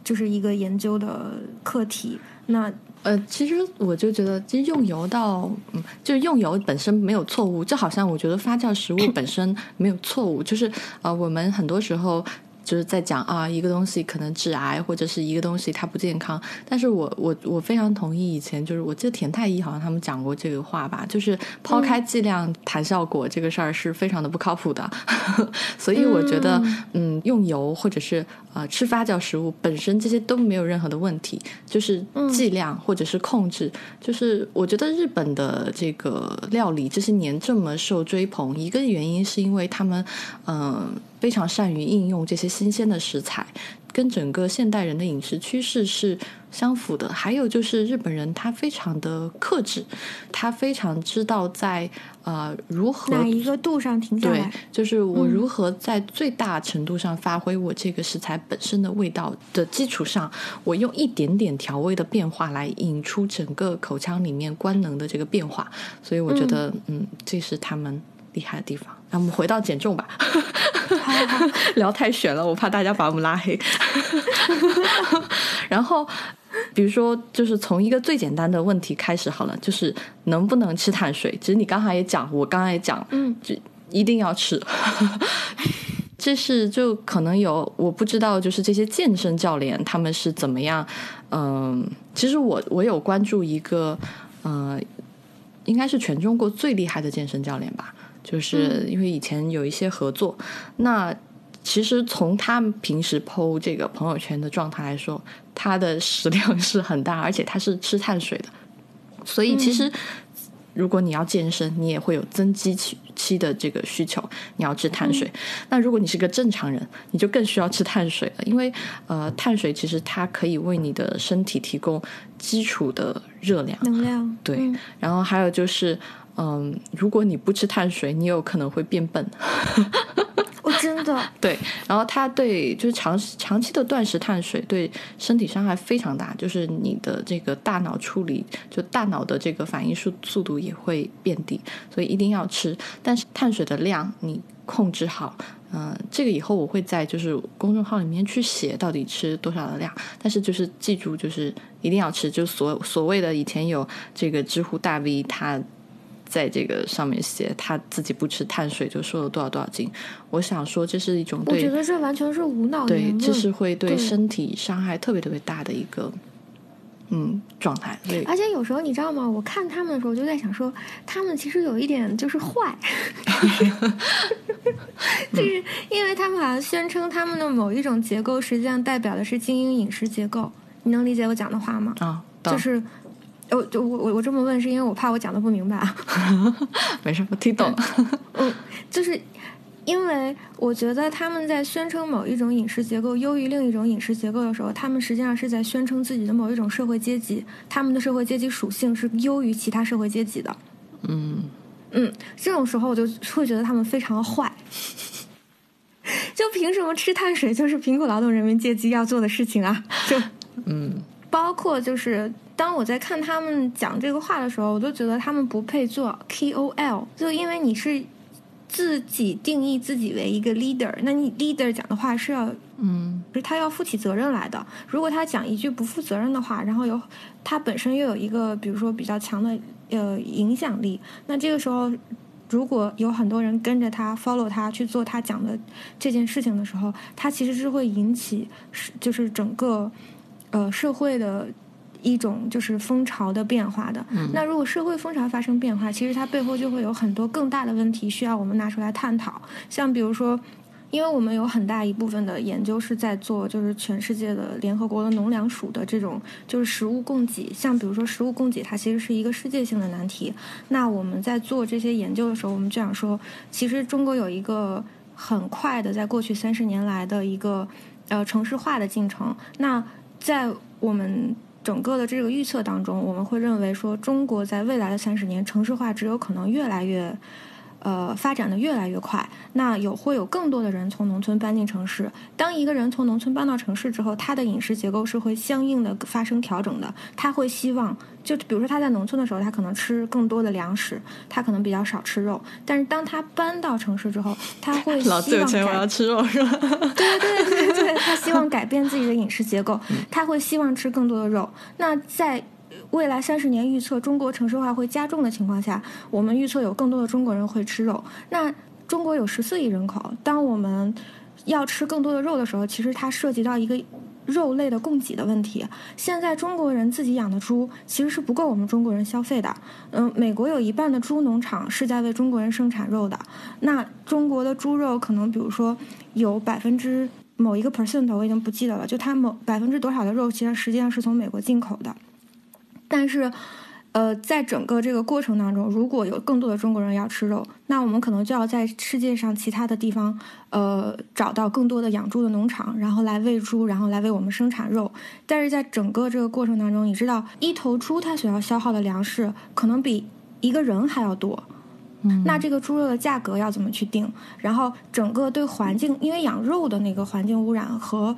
就是一个研究的课题。那呃，其实我就觉得，其实用油到，嗯，就是用油本身没有错误，就好像我觉得发酵食物 本身没有错误，就是呃，我们很多时候。就是在讲啊，一个东西可能致癌，或者是一个东西它不健康。但是我我我非常同意以前就是我记得田太医好像他们讲过这个话吧，就是抛开剂量谈效果这个事儿是非常的不靠谱的。所以我觉得，嗯，用油或者是呃吃发酵食物本身这些都没有任何的问题，就是剂量或者是控制。就是我觉得日本的这个料理这些年这么受追捧，一个原因是因为他们嗯。非常善于应用这些新鲜的食材，跟整个现代人的饮食趋势是相符的。还有就是日本人他非常的克制，他非常知道在呃如何哪一个度上停下来，对，就是我如何在最大程度上发挥我这个食材本身的味道的基础上，我用一点点调味的变化来引出整个口腔里面官能的这个变化。所以我觉得，嗯，这是他们厉害的地方。那我们回到减重吧。聊太悬了，我怕大家把我们拉黑。然后，比如说，就是从一个最简单的问题开始好了，就是能不能吃碳水？其实你刚才也讲，我刚才也讲，嗯，就一定要吃。这是就可能有我不知道，就是这些健身教练他们是怎么样？嗯，其实我我有关注一个，呃，应该是全中国最厉害的健身教练吧。就是因为以前有一些合作，那其实从他们平时剖这个朋友圈的状态来说，他的食量 是很大，而且他是吃碳水的，所以其实。如果你要健身，你也会有增肌期期的这个需求，你要吃碳水。那如果你是个正常人，你就更需要吃碳水了，因为呃，碳水其实它可以为你的身体提供基础的热量、能量。对，然后还有就是，嗯，如果你不吃碳水，你有可能会变笨。我 真的 对，然后它对就是长长期的断食碳水对身体伤害非常大，就是你的这个大脑处理，就大脑的这个反应速速度也会变低，所以一定要吃。但是碳水的量你控制好，嗯，这个以后我会在就是公众号里面去写到底吃多少的量。但是就是记住，就是一定要吃，就所所谓的以前有这个知乎大 V 他。在这个上面写他自己不吃碳水就瘦了多少多少斤，我想说这是一种我觉得这完全是无脑对，这是会对身体伤害特别特别大的一个嗯状态。对，而且有时候你知道吗？我看他们的时候就在想说，他们其实有一点就是坏，就是因为他们好像宣称他们的某一种结构实际上代表的是精英饮食结构，你能理解我讲的话吗？啊，就是。哦，就我我我这么问是因为我怕我讲的不明白啊。没事，我听懂。嗯，就是因为我觉得他们在宣称某一种饮食结构优于另一种饮食结构的时候，他们实际上是在宣称自己的某一种社会阶级，他们的社会阶级属性是优于其他社会阶级的。嗯嗯，这种时候我就会觉得他们非常的坏。就凭什么吃碳水就是贫苦劳动人民阶级要做的事情啊？就嗯，包括就是。当我在看他们讲这个话的时候，我都觉得他们不配做 KOL，就因为你是自己定义自己为一个 leader，那你 leader 讲的话是要，嗯，是他要负起责任来的。如果他讲一句不负责任的话，然后有他本身又有一个比如说比较强的呃影响力，那这个时候如果有很多人跟着他 follow 他去做他讲的这件事情的时候，他其实是会引起就是整个呃社会的。一种就是风潮的变化的，那如果社会风潮发生变化，其实它背后就会有很多更大的问题需要我们拿出来探讨。像比如说，因为我们有很大一部分的研究是在做，就是全世界的联合国的农粮署的这种就是食物供给。像比如说食物供给，它其实是一个世界性的难题。那我们在做这些研究的时候，我们就想说，其实中国有一个很快的，在过去三十年来的一个呃城市化的进程。那在我们整个的这个预测当中，我们会认为说，中国在未来的三十年，城市化只有可能越来越。呃，发展的越来越快，那有会有更多的人从农村搬进城市。当一个人从农村搬到城市之后，他的饮食结构是会相应的发生调整的。他会希望，就比如说他在农村的时候，他可能吃更多的粮食，他可能比较少吃肉。但是当他搬到城市之后，他会老子有钱我要吃肉是吧？对对对对，他希望改变自己的饮食结构，他会希望吃更多的肉。那在未来三十年预测中国城市化会加重的情况下，我们预测有更多的中国人会吃肉。那中国有十四亿人口，当我们要吃更多的肉的时候，其实它涉及到一个肉类的供给的问题。现在中国人自己养的猪其实是不够我们中国人消费的。嗯，美国有一半的猪农场是在为中国人生产肉的。那中国的猪肉可能，比如说有百分之某一个 percent，我已经不记得了，就它某百分之多少的肉，其实实际上是从美国进口的。但是，呃，在整个这个过程当中，如果有更多的中国人要吃肉，那我们可能就要在世界上其他的地方，呃，找到更多的养猪的农场，然后来喂猪，然后来为我们生产肉。但是在整个这个过程当中，你知道，一头猪它所要消耗的粮食可能比一个人还要多。嗯，那这个猪肉的价格要怎么去定？然后整个对环境，因为养肉的那个环境污染和。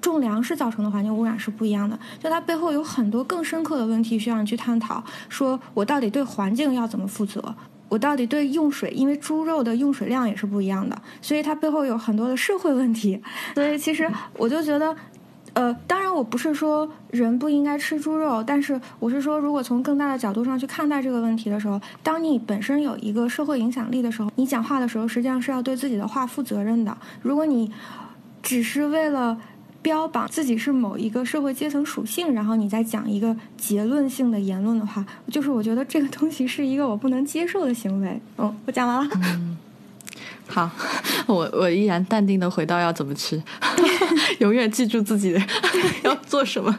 种粮食造成的环境污染是不一样的，就它背后有很多更深刻的问题需要你去探讨。说我到底对环境要怎么负责？我到底对用水，因为猪肉的用水量也是不一样的，所以它背后有很多的社会问题。所以其实我就觉得，呃，当然我不是说人不应该吃猪肉，但是我是说，如果从更大的角度上去看待这个问题的时候，当你本身有一个社会影响力的时候，你讲话的时候实际上是要对自己的话负责任的。如果你只是为了标榜自己是某一个社会阶层属性，然后你再讲一个结论性的言论的话，就是我觉得这个东西是一个我不能接受的行为。嗯，我讲完了。嗯，好，我我依然淡定的回到要怎么吃，永远记住自己要做什么。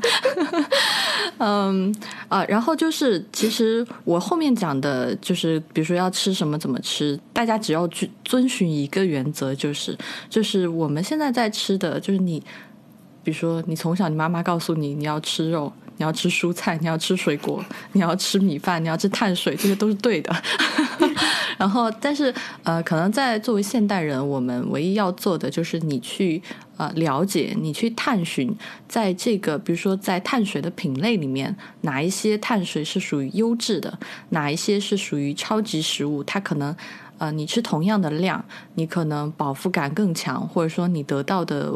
嗯啊，然后就是其实我后面讲的就是，比如说要吃什么怎么吃，大家只要去遵循一个原则，就是就是我们现在在吃的就是你，比如说你从小你妈妈告诉你你要吃肉。你要吃蔬菜，你要吃水果，你要吃米饭，你要吃碳水，这些都是对的。然后，但是呃，可能在作为现代人，我们唯一要做的就是你去呃了解，你去探寻，在这个比如说在碳水的品类里面，哪一些碳水是属于优质的，哪一些是属于超级食物，它可能呃你吃同样的量，你可能饱腹感更强，或者说你得到的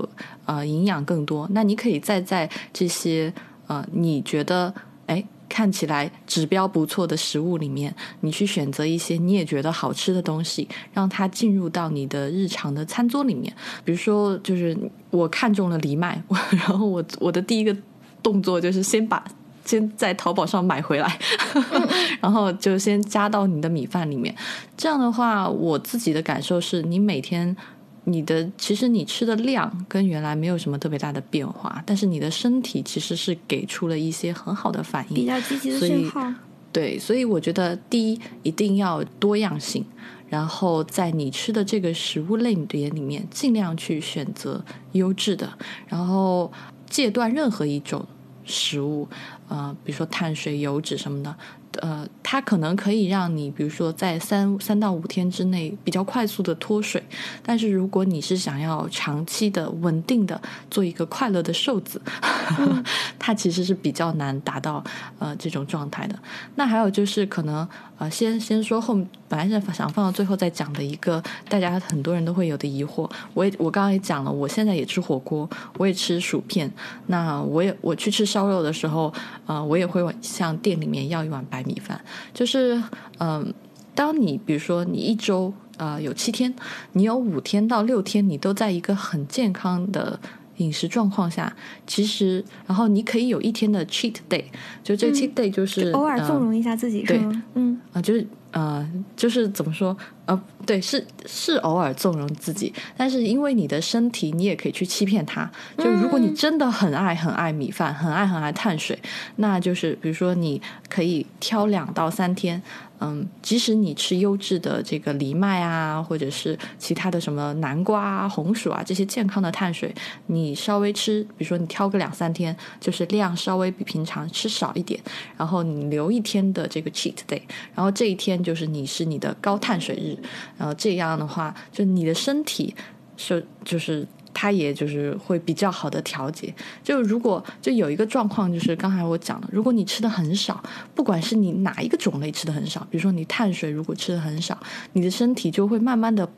呃营养更多，那你可以再在这些。呃，你觉得哎，看起来指标不错的食物里面，你去选择一些你也觉得好吃的东西，让它进入到你的日常的餐桌里面。比如说，就是我看中了藜麦，然后我我的第一个动作就是先把先在淘宝上买回来，然后就先加到你的米饭里面。这样的话，我自己的感受是你每天。你的其实你吃的量跟原来没有什么特别大的变化，但是你的身体其实是给出了一些很好的反应，比较积极的信号。对，所以我觉得第一一定要多样性，然后在你吃的这个食物类别里面，尽量去选择优质的，然后戒断任何一种食物，呃，比如说碳水、油脂什么的。呃，它可能可以让你，比如说在三三到五天之内比较快速的脱水，但是如果你是想要长期的、稳定的做一个快乐的瘦子，它其实是比较难达到呃这种状态的。那还有就是可能呃，先先说后，本来是想放到最后再讲的一个大家很多人都会有的疑惑，我也我刚刚也讲了，我现在也吃火锅，我也吃薯片，那我也我去吃烧肉的时候，呃，我也会向店里面要一碗白。米饭就是，嗯，当你比如说你一周啊有七天，你有五天到六天你都在一个很健康的饮食状况下，其实然后你可以有一天的 cheat day，就这个 cheat day 就是偶尔纵容一下自己，对，嗯啊就是。呃，就是怎么说？呃，对，是是偶尔纵容自己，但是因为你的身体，你也可以去欺骗他。就如果你真的很爱很爱米饭，很爱很爱碳水，那就是比如说你可以挑两到三天。嗯，即使你吃优质的这个藜麦啊，或者是其他的什么南瓜啊、红薯啊这些健康的碳水，你稍微吃，比如说你挑个两三天，就是量稍微比平常吃少一点，然后你留一天的这个 cheat day，然后这一天就是你是你的高碳水日，然后这样的话，就你的身体是就是。它也就是会比较好的调节。就如果就有一个状况，就是刚才我讲的，如果你吃的很少，不管是你哪一个种类吃的很少，比如说你碳水如果吃的很少，你的身体就会慢慢的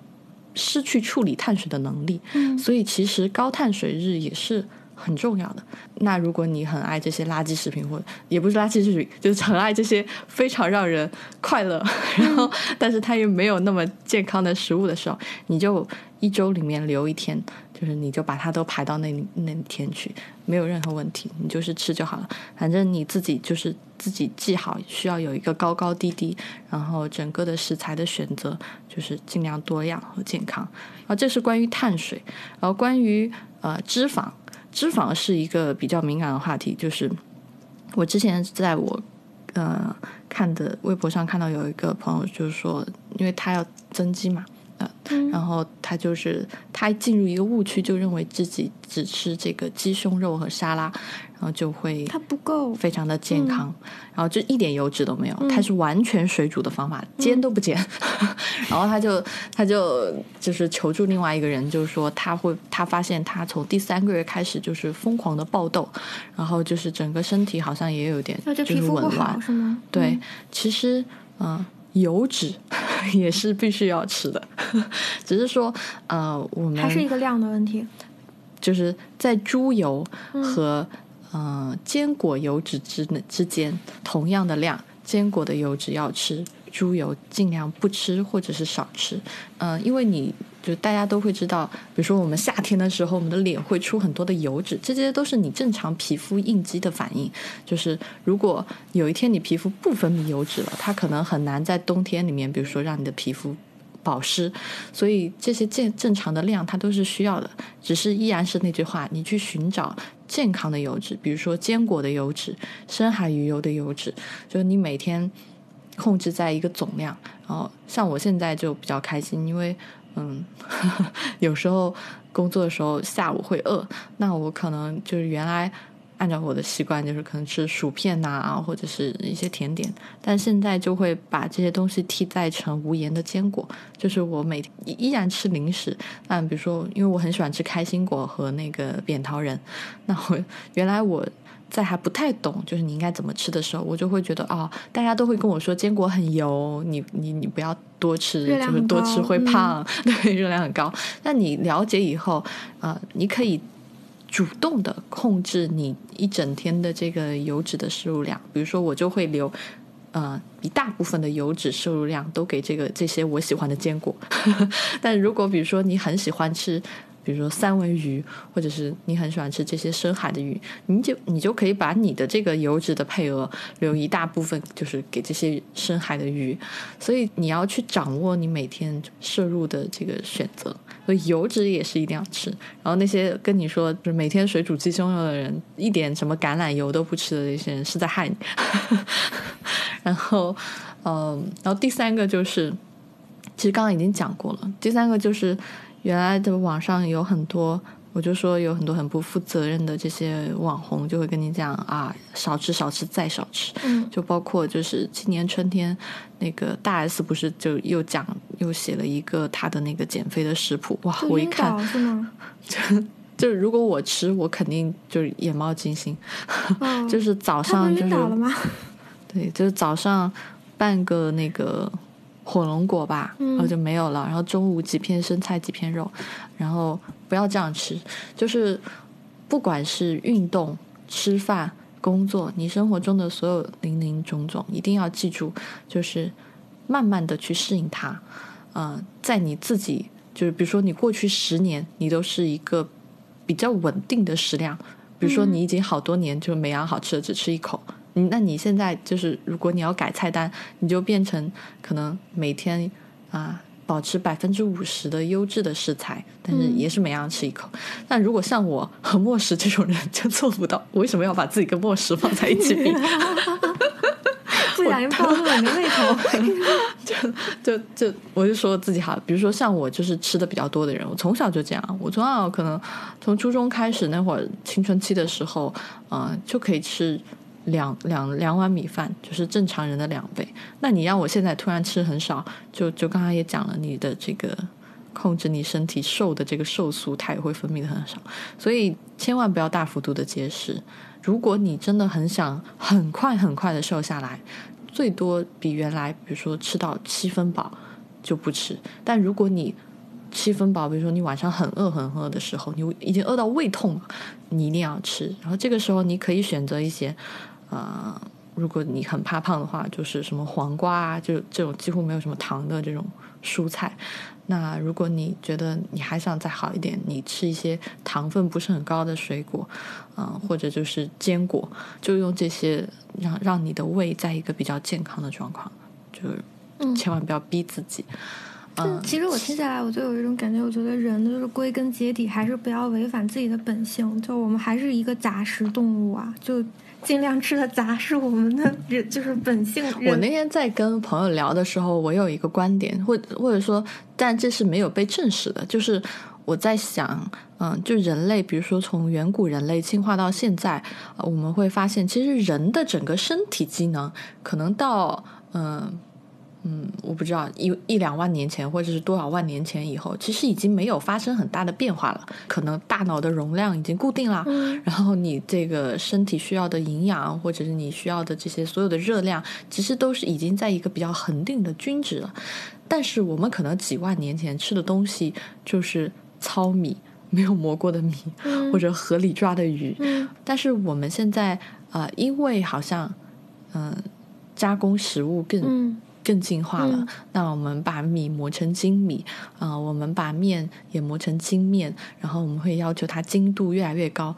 失去处理碳水的能力。嗯，所以其实高碳水日也是很重要的。那如果你很爱这些垃圾食品，或也不是垃圾食品，就是很爱这些非常让人快乐，然后但是它又没有那么健康的食物的时候，你就一周里面留一天。就是你就把它都排到那那天去，没有任何问题，你就是吃就好了。反正你自己就是自己记好，需要有一个高高低低，然后整个的食材的选择就是尽量多样和健康。然后这是关于碳水，然后关于呃脂肪，脂肪是一个比较敏感的话题。就是我之前在我呃看的微博上看到有一个朋友就是说，因为他要增肌嘛。呃然后他就是他进入一个误区，就认为自己只吃这个鸡胸肉和沙拉，然后就会它不够非常的健康，然后就一点油脂都没有。它是完全水煮的方法，煎都不煎。然后他就他就就是求助另外一个人，就是说他会他发现他从第三个月开始就是疯狂的爆痘，然后就是整个身体好像也有点就是紊乱，是吗？对，其实嗯。油脂 也是必须要吃的，只是说，呃，我们还是一个量的问题，就是在猪油和呃坚果油脂之之间同样的量，坚果的油脂要吃。猪油尽量不吃或者是少吃，嗯，因为你就大家都会知道，比如说我们夏天的时候，我们的脸会出很多的油脂，这些都是你正常皮肤应激的反应。就是如果有一天你皮肤不分泌油脂了，它可能很难在冬天里面，比如说让你的皮肤保湿，所以这些健正常的量它都是需要的。只是依然是那句话，你去寻找健康的油脂，比如说坚果的油脂、深海鱼油的油脂，就是你每天控制在一个总量。然后像我现在就比较开心，因为嗯，有时候工作的时候下午会饿，那我可能就是原来。按照我的习惯，就是可能吃薯片呐，或者是一些甜点。但现在就会把这些东西替代成无盐的坚果，就是我每天依然吃零食。那比如说，因为我很喜欢吃开心果和那个扁桃仁，那我原来我在还不太懂，就是你应该怎么吃的时候，我就会觉得哦，大家都会跟我说坚果很油，你你你不要多吃，就是多吃会胖，对，热量很高。那你了解以后，呃，你可以。主动的控制你一整天的这个油脂的摄入量，比如说我就会留，呃，一大部分的油脂摄入量都给这个这些我喜欢的坚果。但如果比如说你很喜欢吃。比如说三文鱼，或者是你很喜欢吃这些深海的鱼，你就你就可以把你的这个油脂的配额留一大部分，就是给这些深海的鱼。所以你要去掌握你每天摄入的这个选择，所以油脂也是一定要吃。然后那些跟你说就是每天水煮鸡胸肉的人，一点什么橄榄油都不吃的那些人是在害你。然后，嗯，然后第三个就是，其实刚刚已经讲过了，第三个就是。原来的网上有很多，我就说有很多很不负责任的这些网红，就会跟你讲啊，少吃少吃再少吃。嗯，就包括就是今年春天，那个大 S 不是就又讲又写了一个她的那个减肥的食谱，哇，我一看，是吗？就就是如果我吃，我肯定就是眼冒金星。就是早上就是？对，就是早上半个那个。火龙果吧，然后就没有了。然后中午几片生菜，几片肉，然后不要这样吃。就是不管是运动、吃饭、工作，你生活中的所有零零种种，一定要记住，就是慢慢的去适应它。嗯，在你自己，就是比如说你过去十年，你都是一个比较稳定的食量。比如说你已经好多年就每样好吃的只吃一口。那你现在就是，如果你要改菜单，你就变成可能每天啊保持百分之五十的优质的食材，但是也是每样吃一口。但如果像我 和莫石这种人就做不到，我为什么要把自己跟莫石放在一起比？不小心暴露了你的胃口。就就就我就说自己好，比如说像我就是吃的比较多的人，我从小就这样，我从小可能从初中开始那会儿青春期的时候，嗯，就可以吃。两两两碗米饭就是正常人的两倍。那你让我现在突然吃很少，就就刚刚也讲了，你的这个控制你身体瘦的这个瘦素，它也会分泌的很少。所以千万不要大幅度的节食。如果你真的很想很快很快的瘦下来，最多比原来，比如说吃到七分饱就不吃。但如果你七分饱，比如说你晚上很饿很饿的时候，你已经饿到胃痛了，你一定要吃。然后这个时候你可以选择一些。啊，如果你很怕胖的话，就是什么黄瓜啊，就这种几乎没有什么糖的这种蔬菜。那如果你觉得你还想再好一点，你吃一些糖分不是很高的水果，嗯，或者就是坚果，就用这些让让你的胃在一个比较健康的状况，就是千万不要逼自己。嗯，其实我听下来，我就有一种感觉，我觉得人就是归根结底还是不要违反自己的本性，就我们还是一个杂食动物啊，就。尽量吃的杂是我们的，就是本性。我那天在跟朋友聊的时候，我有一个观点，或或者说，但这是没有被证实的，就是我在想，嗯，就人类，比如说从远古人类进化到现在，我们会发现，其实人的整个身体机能可能到，嗯。嗯，我不知道一一两万年前或者是多少万年前以后，其实已经没有发生很大的变化了。可能大脑的容量已经固定了，然后你这个身体需要的营养或者是你需要的这些所有的热量，其实都是已经在一个比较恒定的均值了。但是我们可能几万年前吃的东西就是糙米，没有磨过的米，或者河里抓的鱼。但是我们现在啊，因为好像嗯，加工食物更。更进化了。那我们把米磨成精米，啊，我们把面也磨成精面，然后我们会要求它精度越来越高。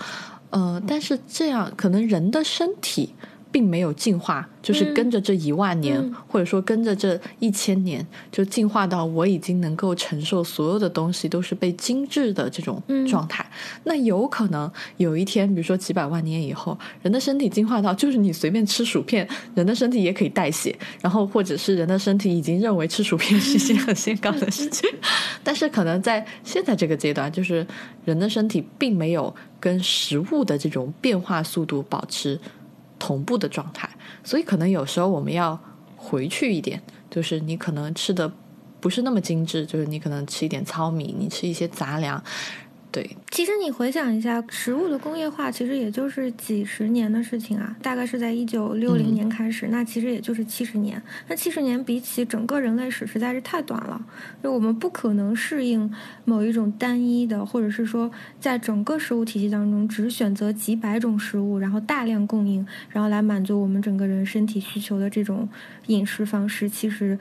呃，但是这样可能人的身体并没有进化，就是跟着这一万年，或者说跟着这一千年，就进化到我已经能够承受所有的东西都是被精致的这种状态。那有可能有一天，比如说几百万年以后，人的身体进化到就是你随便吃薯片，人的身体也可以代谢，然后或者是人的身体已经认为吃薯片是一件很健康的事情。但是可能在现在这个阶段，就是人的身体并没有跟食物的这种变化速度保持。同步的状态，所以可能有时候我们要回去一点，就是你可能吃的不是那么精致，就是你可能吃一点糙米，你吃一些杂粮。对，其实你回想一下，食物的工业化其实也就是几十年的事情啊，大概是在一九六零年开始，那其实也就是七十年。那七十年比起整个人类史实在是太短了，就我们不可能适应某一种单一的，或者是说在整个食物体系当中只选择几百种食物，然后大量供应，然后来满足我们整个人身体需求的这种饮食方式，其实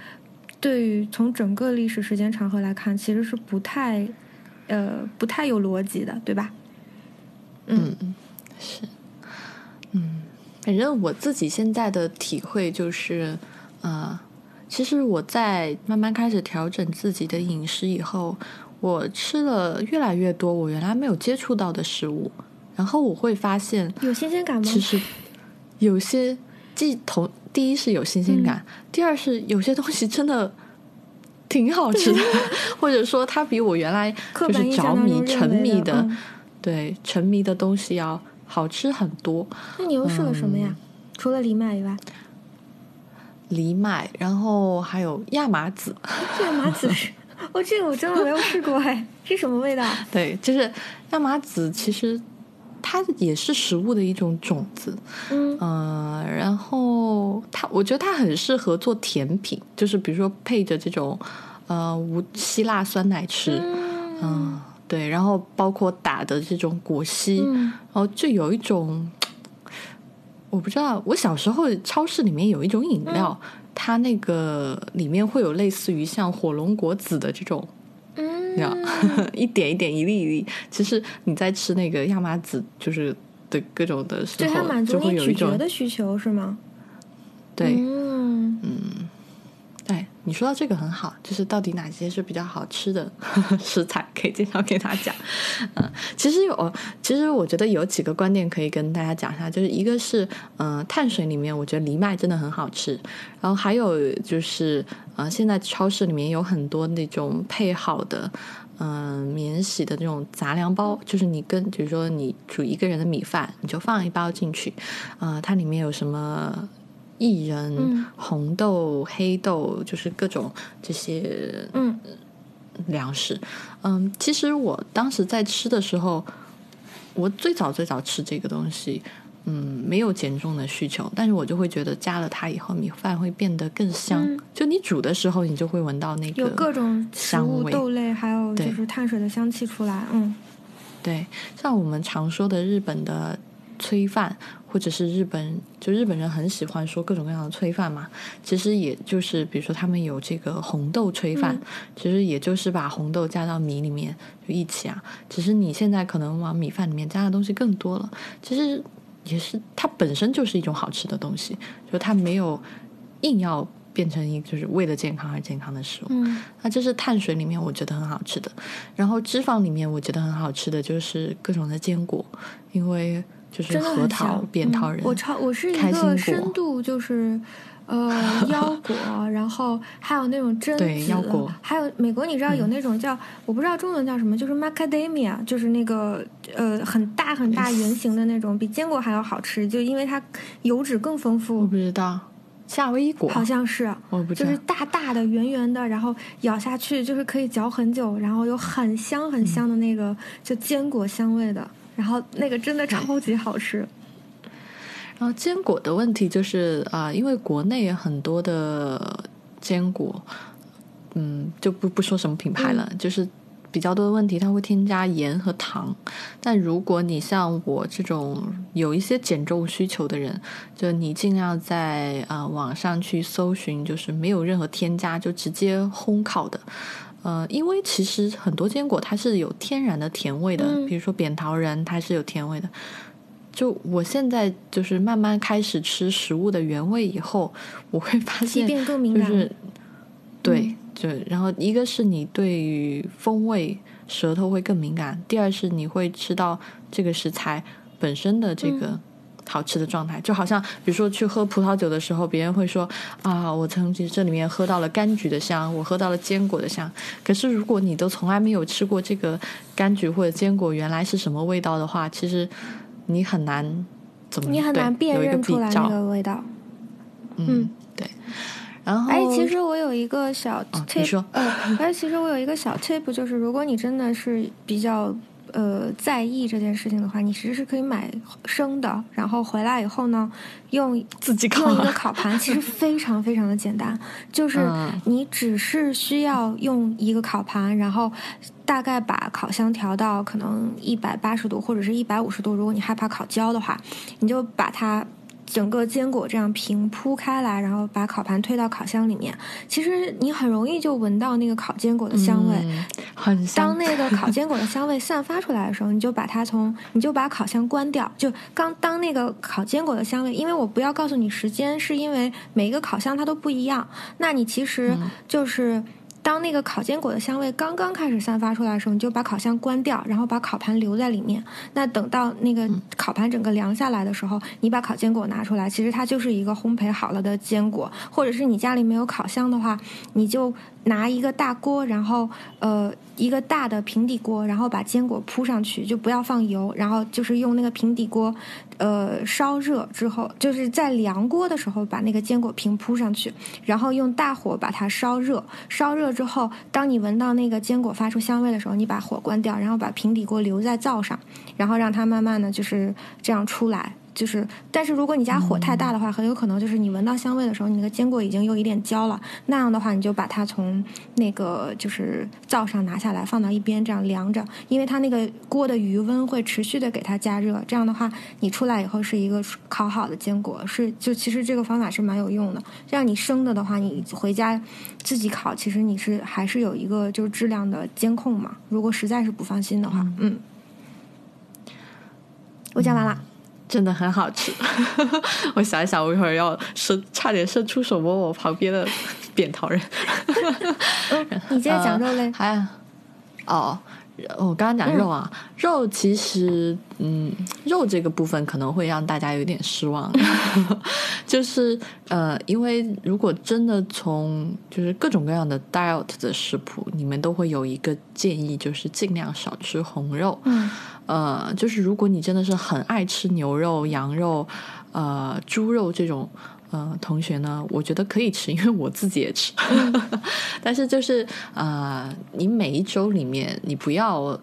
对于从整个历史时间长河来看，其实是不太。呃，不太有逻辑的，对吧？嗯，是，嗯，反正我自己现在的体会就是，呃，其实我在慢慢开始调整自己的饮食以后，我吃了越来越多我原来没有接触到的食物，然后我会发现有新鲜感吗？其实有些，既同第一是有新鲜感，第二是有些东西真的。挺好吃的，或者说它比我原来就是着迷沉迷的，对沉迷的东西要好吃很多。那你又试了什么呀？除了藜麦以外，藜麦，然后还有亚麻籽。亚麻籽是，哦，这个我真的没有试过哎，是什么味道？对，就是亚麻籽，其实。它也是食物的一种种子，嗯，然后它，我觉得它很适合做甜品，就是比如说配着这种呃无希腊酸奶吃，嗯，对，然后包括打的这种果昔，然后就有一种，我不知道，我小时候超市里面有一种饮料，它那个里面会有类似于像火龙果籽的这种。嗯，一点一点，一粒一粒。其实你在吃那个亚麻籽，就是的各种的时候，就会有一种的需求，是吗？对，嗯嗯。哎，你说到这个很好，就是到底哪些是比较好吃的 食材，可以介绍给他讲。嗯，其实有，其实我觉得有几个观点可以跟大家讲一下，就是一个是，嗯，碳水里面我觉得藜麦真的很好吃，然后还有就是，呃，现在超市里面有很多那种配好的，嗯，免洗的那种杂粮包，就是你跟，比如说你煮一个人的米饭，你就放一包进去，啊，它里面有什么？薏仁、红豆、黑豆，就是各种这些嗯粮食。嗯，其实我当时在吃的时候，我最早最早吃这个东西，嗯，没有减重的需求，但是我就会觉得加了它以后，米饭会变得更香。就你煮的时候，你就会闻到那个有各种食物、豆类，还有就是碳水的香气出来。嗯，对，像我们常说的日本的炊饭。或者是日本，就日本人很喜欢说各种各样的炊饭嘛。其实也就是，比如说他们有这个红豆炊饭，其实也就是把红豆加到米里面就一起啊。只是你现在可能往米饭里面加的东西更多了，其实也是它本身就是一种好吃的东西，就它没有硬要变成一就是为了健康而健康的食物。嗯，那这是碳水里面我觉得很好吃的，然后脂肪里面我觉得很好吃的就是各种的坚果，因为。就是核桃、扁桃仁，我超我是一个深度就是，呃，腰果，然后还有那种榛子，还有美国你知道有那种叫我不知道中文叫什么，就是 macadamia，就是那个呃很大很大圆形的那种，比坚果还要好吃，就因为它油脂更丰富。我不知道夏威夷果好像是，我不知道，就是大大的圆圆的，然后咬下去就是可以嚼很久，然后有很香很香的那个就坚果香味的。然后那个真的超级好吃。然后坚果的问题就是啊，因为国内很多的坚果，嗯，就不不说什么品牌了，就是比较多的问题，它会添加盐和糖。但如果你像我这种有一些减重需求的人，就你尽量在啊网上去搜寻，就是没有任何添加，就直接烘烤的。呃，因为其实很多坚果它是有天然的甜味的，比如说扁桃仁，它是有甜味的。就我现在就是慢慢开始吃食物的原味以后，我会发现就是对，就然后一个是你对于风味舌头会更敏感，第二是你会吃到这个食材本身的这个。好吃的状态，就好像比如说去喝葡萄酒的时候，别人会说啊，我曾经这里面喝到了柑橘的香，我喝到了坚果的香。可是如果你都从来没有吃过这个柑橘或者坚果原来是什么味道的话，其实你很难怎么你很难辨认出来那个味道。嗯，对。然后哎，其实我有一个小 tip，你说，呃，哎，其实我有一个小 tip，就是如果你真的是比较。呃，在意这件事情的话，你其实是可以买生的，然后回来以后呢，用自己烤用一个烤盘，其实非常非常的简单，就是你只是需要用一个烤盘，然后大概把烤箱调到可能一百八十度或者是一百五十度，如果你害怕烤焦的话，你就把它。整个坚果这样平铺开来，然后把烤盘推到烤箱里面。其实你很容易就闻到那个烤坚果的香味，很香当那个烤坚果的香味散发出来的时候，你就把它从你就把烤箱关掉。就刚当那个烤坚果的香味，因为我不要告诉你时间，是因为每一个烤箱它都不一样。那你其实就是。当那个烤坚果的香味刚刚开始散发出来的时候，你就把烤箱关掉，然后把烤盘留在里面。那等到那个烤盘整个凉下来的时候，你把烤坚果拿出来，其实它就是一个烘焙好了的坚果。或者是你家里没有烤箱的话，你就。拿一个大锅，然后呃一个大的平底锅，然后把坚果铺上去，就不要放油，然后就是用那个平底锅，呃烧热之后，就是在凉锅的时候把那个坚果平铺上去，然后用大火把它烧热，烧热之后，当你闻到那个坚果发出香味的时候，你把火关掉，然后把平底锅留在灶上，然后让它慢慢的就是这样出来。就是，但是如果你家火太大的话，很有可能就是你闻到香味的时候，你那个坚果已经有一点焦了。那样的话，你就把它从那个就是灶上拿下来，放到一边这样凉着，因为它那个锅的余温会持续的给它加热。这样的话，你出来以后是一个烤好的坚果，是就其实这个方法是蛮有用的。这样你生的的话，你回家自己烤，其实你是还是有一个就是质量的监控嘛。如果实在是不放心的话，嗯，我讲完了。真的很好吃，我想一想，我一会儿要伸，差点伸出手摸我旁边的扁桃人。你接着讲肉类。还哦，我刚刚讲肉啊，肉其实，嗯，肉这个部分可能会让大家有点失望，就是呃，因为如果真的从就是各种各样的 diet 的食谱，你们都会有一个建议，就是尽量少吃红肉。嗯。呃，就是如果你真的是很爱吃牛肉、羊肉、呃猪肉这种呃同学呢，我觉得可以吃，因为我自己也吃。但是就是呃，你每一周里面，你不要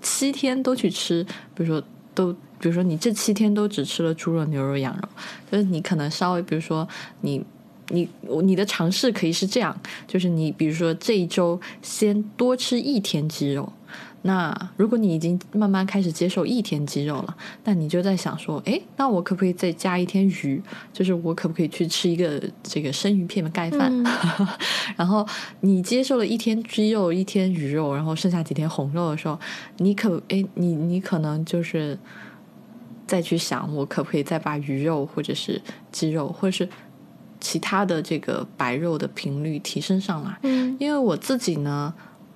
七天都去吃，比如说都，比如说你这七天都只吃了猪肉、牛肉、羊肉，就是你可能稍微，比如说你你你的尝试可以是这样，就是你比如说这一周先多吃一天鸡肉。那如果你已经慢慢开始接受一天鸡肉了，那你就在想说，哎，那我可不可以再加一天鱼？就是我可不可以去吃一个这个生鱼片的盖饭？然后你接受了一天鸡肉、一天鱼肉，然后剩下几天红肉的时候，你可哎，你你可能就是再去想，我可不可以再把鱼肉或者是鸡肉或者是其他的这个白肉的频率提升上来？嗯，因为我自己呢，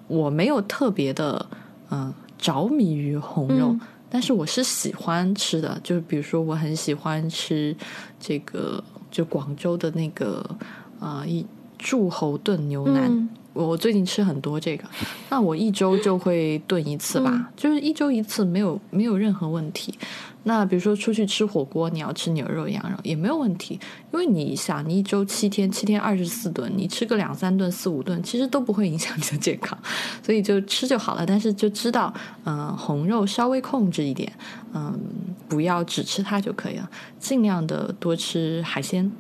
我没有特别的。嗯，着迷于红肉，但是我是喜欢吃的，就是比如说我很喜欢吃这个，就广州的那个啊一柱侯炖牛腩，我最近吃很多这个，那我一周就会炖一次吧，就是一周一次，没有没有任何问题。那比如说出去吃火锅，你要吃牛肉、羊肉也没有问题，因为你想，你一周七天，七天二十四顿，你吃个两三顿、四五顿，其实都不会影响你的健康，所以就吃就好了。但是就知道，嗯，红肉稍微控制一点，嗯，不要只吃它就可以了，尽量的多吃海鲜。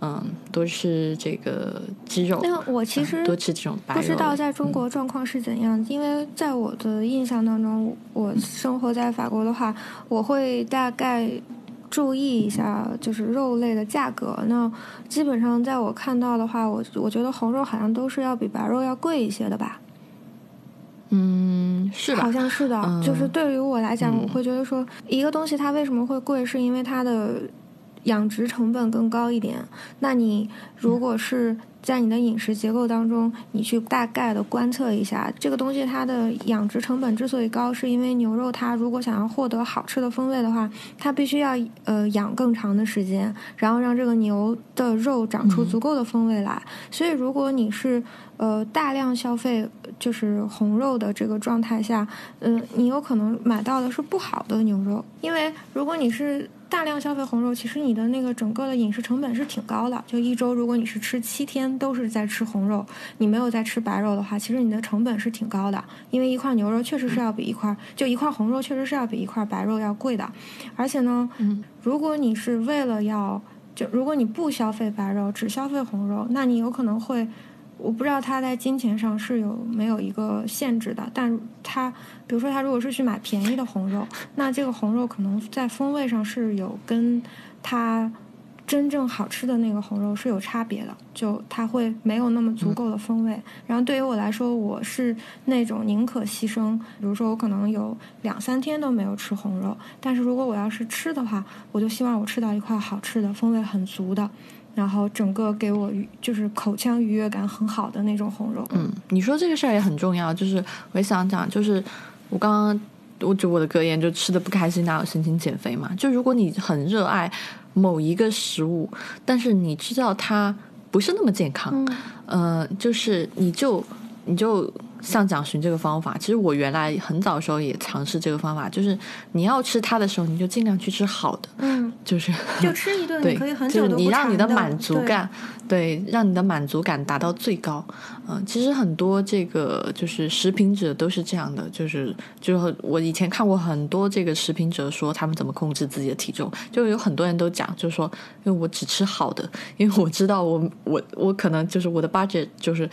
嗯，多吃这个鸡肉。那我其实多吃这种白肉。不知道在中国状况是怎样，因为在我的印象当中，我生活在法国的话，我会大概注意一下，就是肉类的价格。那基本上在我看到的话，我我觉得红肉好像都是要比白肉要贵一些的吧。嗯，是好像是的。就是对于我来讲，我会觉得说，一个东西它为什么会贵，是因为它的养殖成本更高一点。那你如果是。在你的饮食结构当中，你去大概的观测一下这个东西，它的养殖成本之所以高，是因为牛肉它如果想要获得好吃的风味的话，它必须要呃养更长的时间，然后让这个牛的肉长出足够的风味来。所以，如果你是呃大量消费就是红肉的这个状态下，嗯，你有可能买到的是不好的牛肉，因为如果你是。大量消费红肉，其实你的那个整个的饮食成本是挺高的。就一周，如果你是吃七天都是在吃红肉，你没有在吃白肉的话，其实你的成本是挺高的。因为一块牛肉确实是要比一块，就一块红肉确实是要比一块白肉要贵的。而且呢，如果你是为了要，就如果你不消费白肉，只消费红肉，那你有可能会。我不知道他在金钱上是有没有一个限制的，但他比如说他如果是去买便宜的红肉，那这个红肉可能在风味上是有跟他真正好吃的那个红肉是有差别的，就它会没有那么足够的风味。然后对于我来说，我是那种宁可牺牲，比如说我可能有两三天都没有吃红肉，但是如果我要是吃的话，我就希望我吃到一块好吃的、风味很足的。然后整个给我就是口腔愉悦感很好的那种红肉。嗯，你说这个事儿也很重要，就是我想讲，就是我刚刚我就我的格言就吃的不开心，哪有心情减肥嘛？就如果你很热爱某一个食物，但是你知道它不是那么健康，呃，就是你就你就。像蒋寻这个方法，其实我原来很早的时候也尝试这个方法，就是你要吃它的时候，你就尽量去吃好的，嗯，就是就吃一顿，对，可以很久你让你的满足感，对，让你的满足感达到最高。嗯，其实很多这个就是食品者都是这样的，就是就是我以前看过很多这个食品者说他们怎么控制自己的体重，就有很多人都讲，就是说，因为我只吃好的，因为我知道我我我可能就是我的 budget 就是。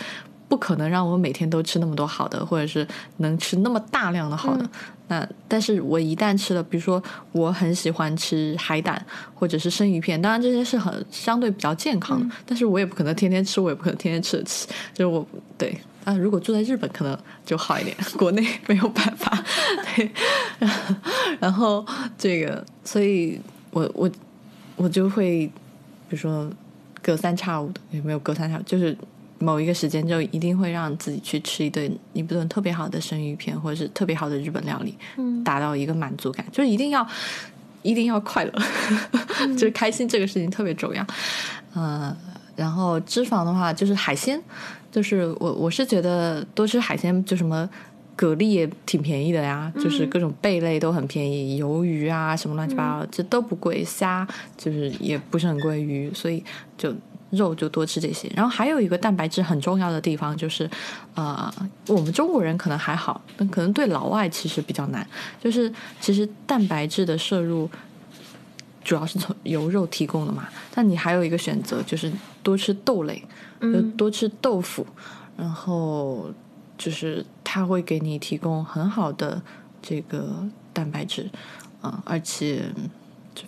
不可能让我每天都吃那么多好的，或者是能吃那么大量的好的。那但是我一旦吃了，比如说我很喜欢吃海胆或者是生鱼片，当然这些是很相对比较健康的，但是我也不可能天天吃，我也不可能天天吃得起。就是我对啊，如果住在日本可能就好一点，国 内没有办法。对，然后这个，所以我我我就会比如说隔三差五的，也没有隔三差五？就是。某一个时间就一定会让自己去吃一顿一顿特别好的生鱼片，或者是特别好的日本料理，达到一个满足感，就是一定要 一定要快乐，就是开心这个事情特别重要。嗯，然后脂肪的话，就是海鲜，就是我我是觉得多吃海鲜，就什么蛤蜊也挺便宜的呀，就是各种贝类都很便宜，鱿鱼啊什么乱七八糟这都不贵，虾就是也不是很贵，鱼所以就。肉就多吃这些，然后还有一个蛋白质很重要的地方就是，呃，我们中国人可能还好，但可能对老外其实比较难。就是其实蛋白质的摄入主要是从由肉提供的嘛，但你还有一个选择就是多吃豆类，多吃豆腐，然后就是它会给你提供很好的这个蛋白质，啊，而且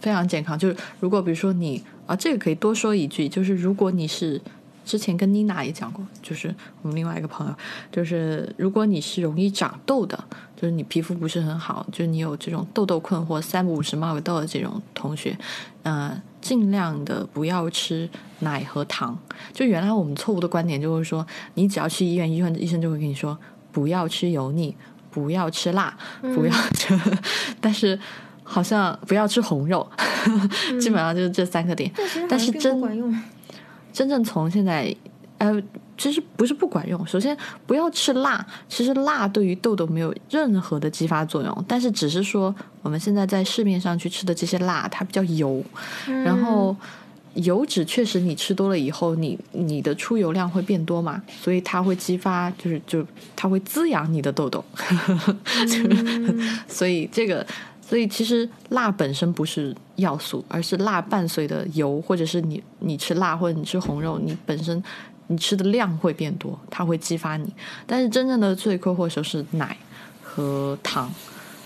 非常健康。就是如果比如说你。啊，这个可以多说一句，就是如果你是之前跟妮娜也讲过，就是我们另外一个朋友，就是如果你是容易长痘的，就是你皮肤不是很好，就是你有这种痘痘困惑，三不五十冒个痘的这种同学，呃，尽量的不要吃奶和糖。就原来我们错误的观点就是说，你只要去医院，医院医生就会跟你说不要吃油腻，不要吃辣，不要吃，但是。好像不要吃红肉，基本上就是这三个点。但是真真正从现在，呃，其实不是不管用。首先不要吃辣，其实辣对于痘痘没有任何的激发作用。但是只是说我们现在在市面上去吃的这些辣，它比较油，然后油脂确实你吃多了以后，你你的出油量会变多嘛，所以它会激发，就是就它会滋养你的痘痘。所以这个。所以其实辣本身不是要素，而是辣伴随的油，或者是你你吃辣或者你吃红肉，你本身你吃的量会变多，它会激发你。但是真正的罪魁祸首是奶和糖，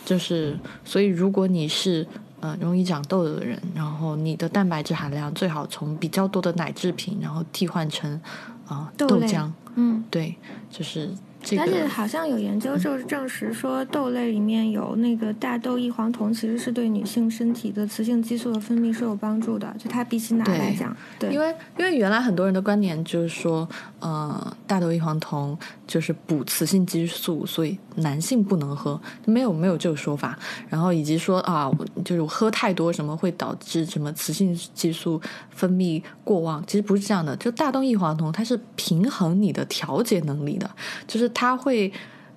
就是所以如果你是呃容易长痘痘的人，然后你的蛋白质含量最好从比较多的奶制品，然后替换成啊豆浆，嗯，对，就是而且好像有研究就是证实说，豆类里面有那个大豆异黄酮，其实是对女性身体的雌性激素的分泌是有帮助的。就它比起奶来讲，对，因为因为原来很多人的观点就是说，呃，大豆异黄酮就是补雌性激素，所以男性不能喝，没有没有这个说法。然后以及说啊，就是喝太多什么会导致什么雌性激素分泌过旺，其实不是这样的。就大豆异黄酮，它是平衡你的调节能力的，就是。它会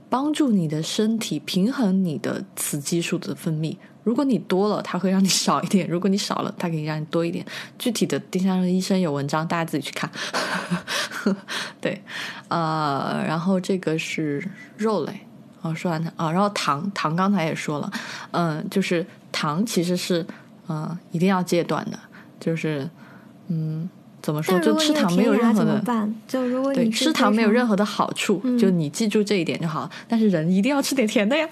帮助你的身体平衡你的雌激素的分泌。如果你多了，它会让你少一点；如果你少了，它可以让你多一点。具体的，丁香医生有文章，大家自己去看。对，呃，然后这个是肉类。哦，说完啊，然后糖，糖刚才也说了，嗯，就是糖其实是嗯一定要戒断的，就是嗯。怎么说？就吃糖没有任何的，就如果对吃糖没有任何的好处，就你记住这一点就好。但是人一定要吃点甜的呀，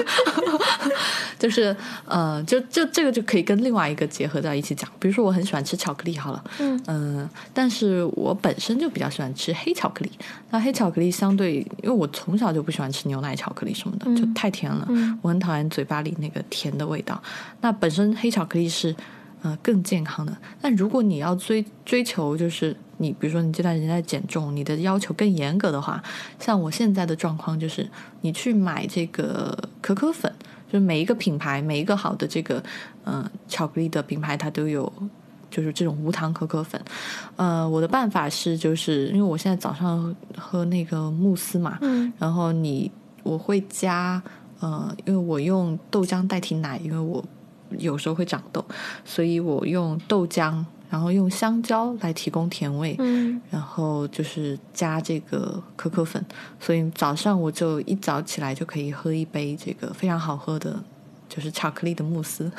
就是呃，就就这个就可以跟另外一个结合在一起讲。比如说我很喜欢吃巧克力，好了，嗯嗯，但是我本身就比较喜欢吃黑巧克力。那黑巧克力相对，因为我从小就不喜欢吃牛奶巧克力什么的，就太甜了，我很讨厌嘴巴里那个甜的味道。那本身黑巧克力是。呃，更健康的。但如果你要追追求，就是你，比如说你这段时间在减重，你的要求更严格的话，像我现在的状况就是，你去买这个可可粉，就是每一个品牌，每一个好的这个，嗯，巧克力的品牌，它都有，就是这种无糖可可粉。呃，我的办法是，就是因为我现在早上喝那个慕斯嘛，嗯，然后你我会加，呃，因为我用豆浆代替奶，因为我。有时候会长痘，所以我用豆浆，然后用香蕉来提供甜味，嗯，然后就是加这个可可粉，所以早上我就一早起来就可以喝一杯这个非常好喝的。就是巧克力的慕斯，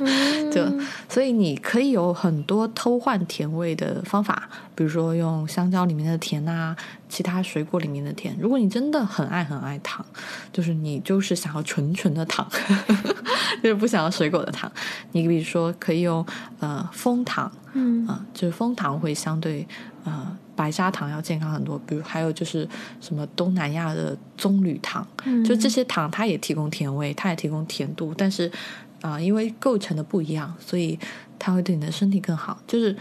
就所以你可以有很多偷换甜味的方法，比如说用香蕉里面的甜啊，其他水果里面的甜。如果你真的很爱很爱糖，就是你就是想要纯纯的糖，就是不想要水果的糖，你比如说可以用呃枫糖，嗯啊，就是枫糖会相对呃。白砂糖要健康很多，比如还有就是什么东南亚的棕榈糖，就这些糖它也提供甜味，它也提供甜度，但是啊，因为构成的不一样，所以它会对你的身体更好。就是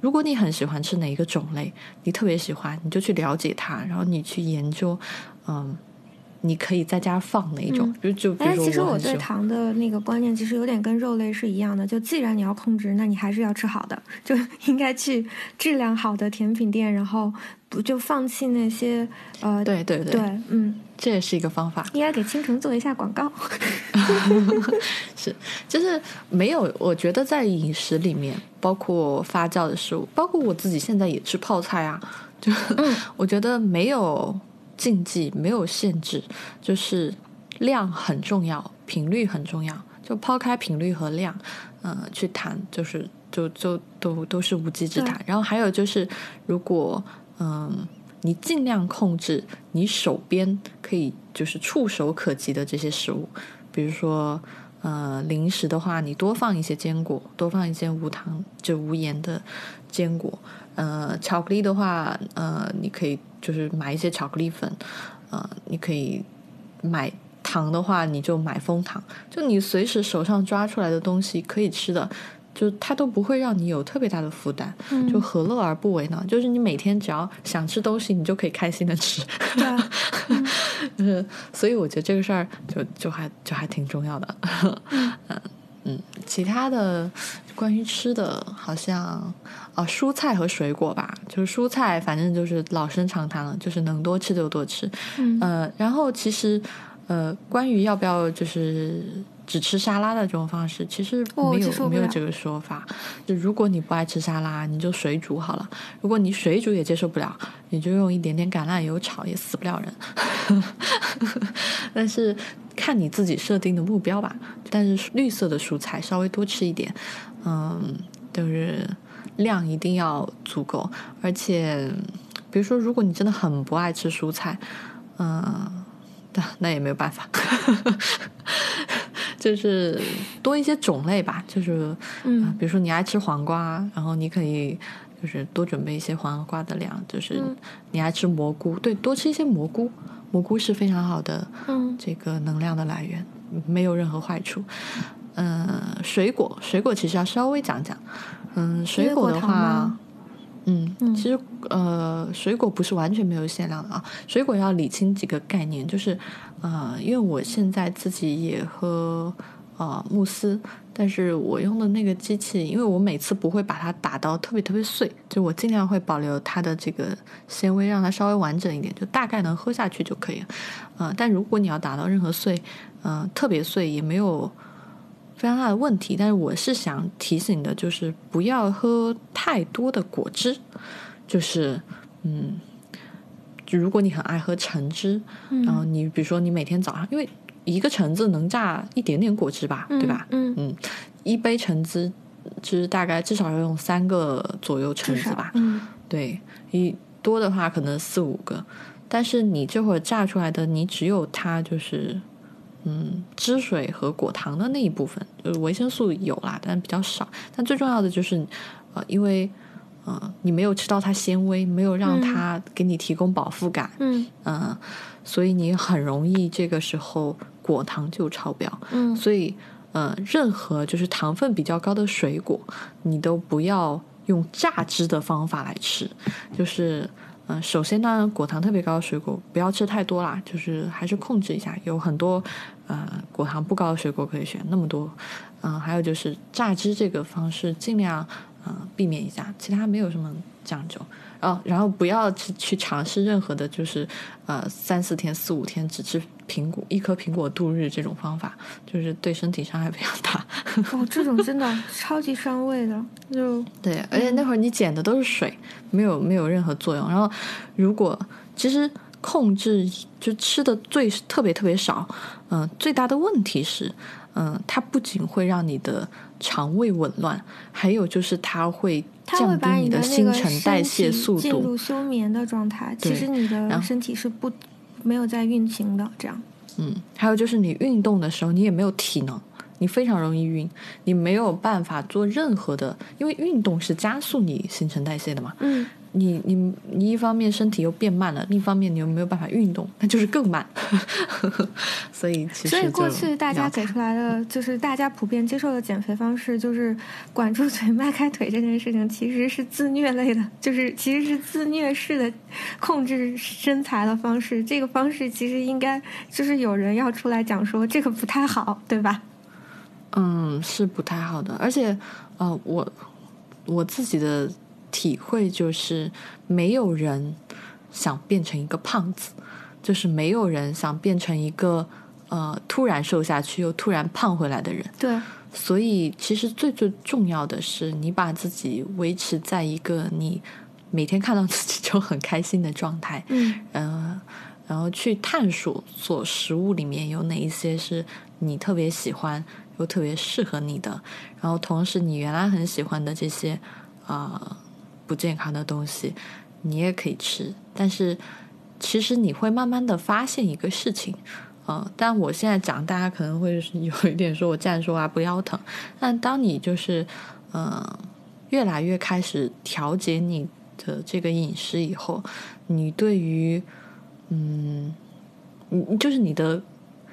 如果你很喜欢吃哪一个种类，你特别喜欢，你就去了解它，然后你去研究，嗯。你可以在家放哪一种？就就比如说，其实我对糖的那个观念，其实有点跟肉类是一样的。就既然你要控制，那你还是要吃好的，就应该去质量好的甜品店，然后不就放弃那些呃，对对对，嗯，这也是一个方法。应该给倾城做一下广告。是，就是没有。我觉得在饮食里面，包括发酵的食物，包括我自己现在也吃泡菜啊，就 我觉得没有。禁忌没有限制，就是量很重要，频率很重要。就抛开频率和量，嗯，去谈，就是就就都都是无稽之谈。然后还有就是，如果嗯，你尽量控制你手边可以就是触手可及的这些食物，比如说呃零食的话，你多放一些坚果，多放一些无糖就无盐的坚果。呃，巧克力的话，呃，你可以。就是买一些巧克力粉，呃，你可以买糖的话，你就买蜂糖。就你随时手上抓出来的东西可以吃的，就它都不会让你有特别大的负担。就何乐而不为呢？就是你每天只要想吃东西，你就可以开心的吃。就是 所以我觉得这个事儿就就还就还挺重要的。嗯 嗯，其他的关于吃的，好像。哦，蔬菜和水果吧，就是蔬菜，反正就是老生常谈了，就是能多吃就多吃。嗯，呃，然后其实，呃，关于要不要就是只吃沙拉的这种方式，其实没有没有这个说法。就如果你不爱吃沙拉，你就水煮好了；如果你水煮也接受不了，你就用一点点橄榄油炒，也死不了人。但是看你自己设定的目标吧。但是绿色的蔬菜稍微多吃一点，嗯，就是。量一定要足够，而且，比如说，如果你真的很不爱吃蔬菜，嗯，那 那也没有办法，就是多一些种类吧，就是，嗯，比如说你爱吃黄瓜，然后你可以就是多准备一些黄瓜的粮，就是你爱吃蘑菇，对，多吃一些蘑菇，蘑菇是非常好的，嗯，这个能量的来源，没有任何坏处。嗯，水果，水果其实要稍微讲讲，嗯，水果的话，嗯，其实呃，水果不是完全没有限量的啊，水果要理清几个概念，就是呃，因为我现在自己也喝。呃，慕斯，但是我用的那个机器，因为我每次不会把它打到特别特别碎，就我尽量会保留它的这个纤维，让它稍微完整一点，就大概能喝下去就可以了。呃，但如果你要打到任何碎，嗯，特别碎也没有非常大的问题。但是我是想提醒的，就是不要喝太多的果汁，就是嗯，如果你很爱喝橙汁，然后你比如说你每天早上，因为。一个橙子能榨一点点果汁吧，对吧？嗯嗯，一杯橙汁汁大概至少要用三个左右橙子吧。嗯，对，一多的话可能四五个。但是你这会儿榨出来的，你只有它就是嗯汁水和果糖的那一部分，就是维生素有啦，但比较少。但最重要的就是呃，因为呃你没有吃到它纤维，没有让它给你提供饱腹感。嗯嗯，所以你很容易这个时候。果糖就超标，嗯，所以，呃，任何就是糖分比较高的水果，你都不要用榨汁的方法来吃。就是，嗯，首先呢，果糖特别高的水果不要吃太多啦，就是还是控制一下。有很多，呃，果糖不高的水果可以选，那么多，嗯，还有就是榨汁这个方式尽量，嗯，避免一下，其他没有什么讲究。哦，然后不要去去尝试任何的，就是呃三四天、四五天只吃苹果一颗苹果度日这种方法，就是对身体伤害非常大。哦，这种真的超级伤胃的，就对，而且那会儿你减的都是水，没有没有任何作用。然后如果其实控制就吃的最特别特别少，嗯，最大的问题是，嗯，它不仅会让你的肠胃紊乱，还有就是它会。降低你的新陈代谢速度，进入休眠的状态。其实你的身体是不没有在运行的。这样，嗯，还有就是你运动的时候，你也没有体能，你非常容易晕，你没有办法做任何的，因为运动是加速你新陈代谢的嘛。嗯。你你你一方面身体又变慢了，另一方面你又没有办法运动，那就是更慢。所以其实所以过去大家给出来的 就是大家普遍接受的减肥方式，就是管住嘴、迈开腿这件事情，其实是自虐类的，就是其实是自虐式的控制身材的方式。这个方式其实应该就是有人要出来讲说这个不太好，对吧？嗯，是不太好的。而且呃，我我自己的。体会就是，没有人想变成一个胖子，就是没有人想变成一个呃突然瘦下去又突然胖回来的人。对，所以其实最最重要的是，你把自己维持在一个你每天看到自己就很开心的状态。嗯，呃，然后去探索，所食物里面有哪一些是你特别喜欢又特别适合你的，然后同时你原来很喜欢的这些啊。不健康的东西，你也可以吃，但是其实你会慢慢的发现一个事情，呃，但我现在讲，大家可能会有一点说我站说啊不腰疼，但当你就是嗯越来越开始调节你的这个饮食以后，你对于嗯你就是你的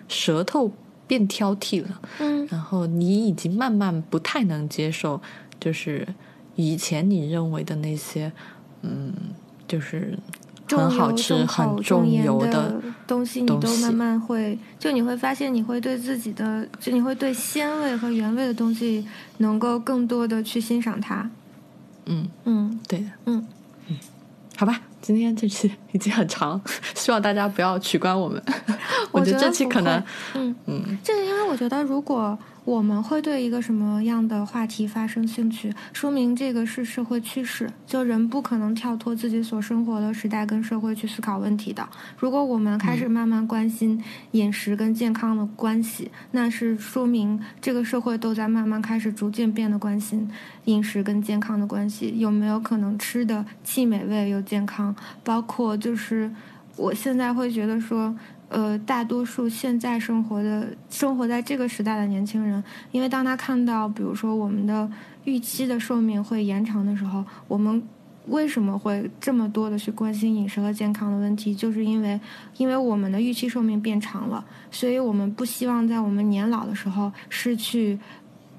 舌头变挑剔了，嗯，然后你已经慢慢不太能接受，就是。以前你认为的那些，嗯，就是很好吃、很重油的东西，你都慢慢会，就你会发现，你会对自己的，就你会对鲜味和原味的东西，能够更多的去欣赏它。嗯。嗯，对。的，嗯。嗯，好吧，今天这期已经很长，希望大家不要取关我们。我觉得这期可能，嗯嗯，这是因为我觉得如果。我们会对一个什么样的话题发生兴趣，说明这个是社会趋势。就人不可能跳脱自己所生活的时代跟社会去思考问题的。如果我们开始慢慢关心饮食跟健康的关系，那是说明这个社会都在慢慢开始逐渐变得关心饮食跟健康的关系。有没有可能吃的既美味又健康？包括就是我现在会觉得说。呃，大多数现在生活的生活在这个时代的年轻人，因为当他看到，比如说我们的预期的寿命会延长的时候，我们为什么会这么多的去关心饮食和健康的问题？就是因为，因为我们的预期寿命变长了，所以我们不希望在我们年老的时候失去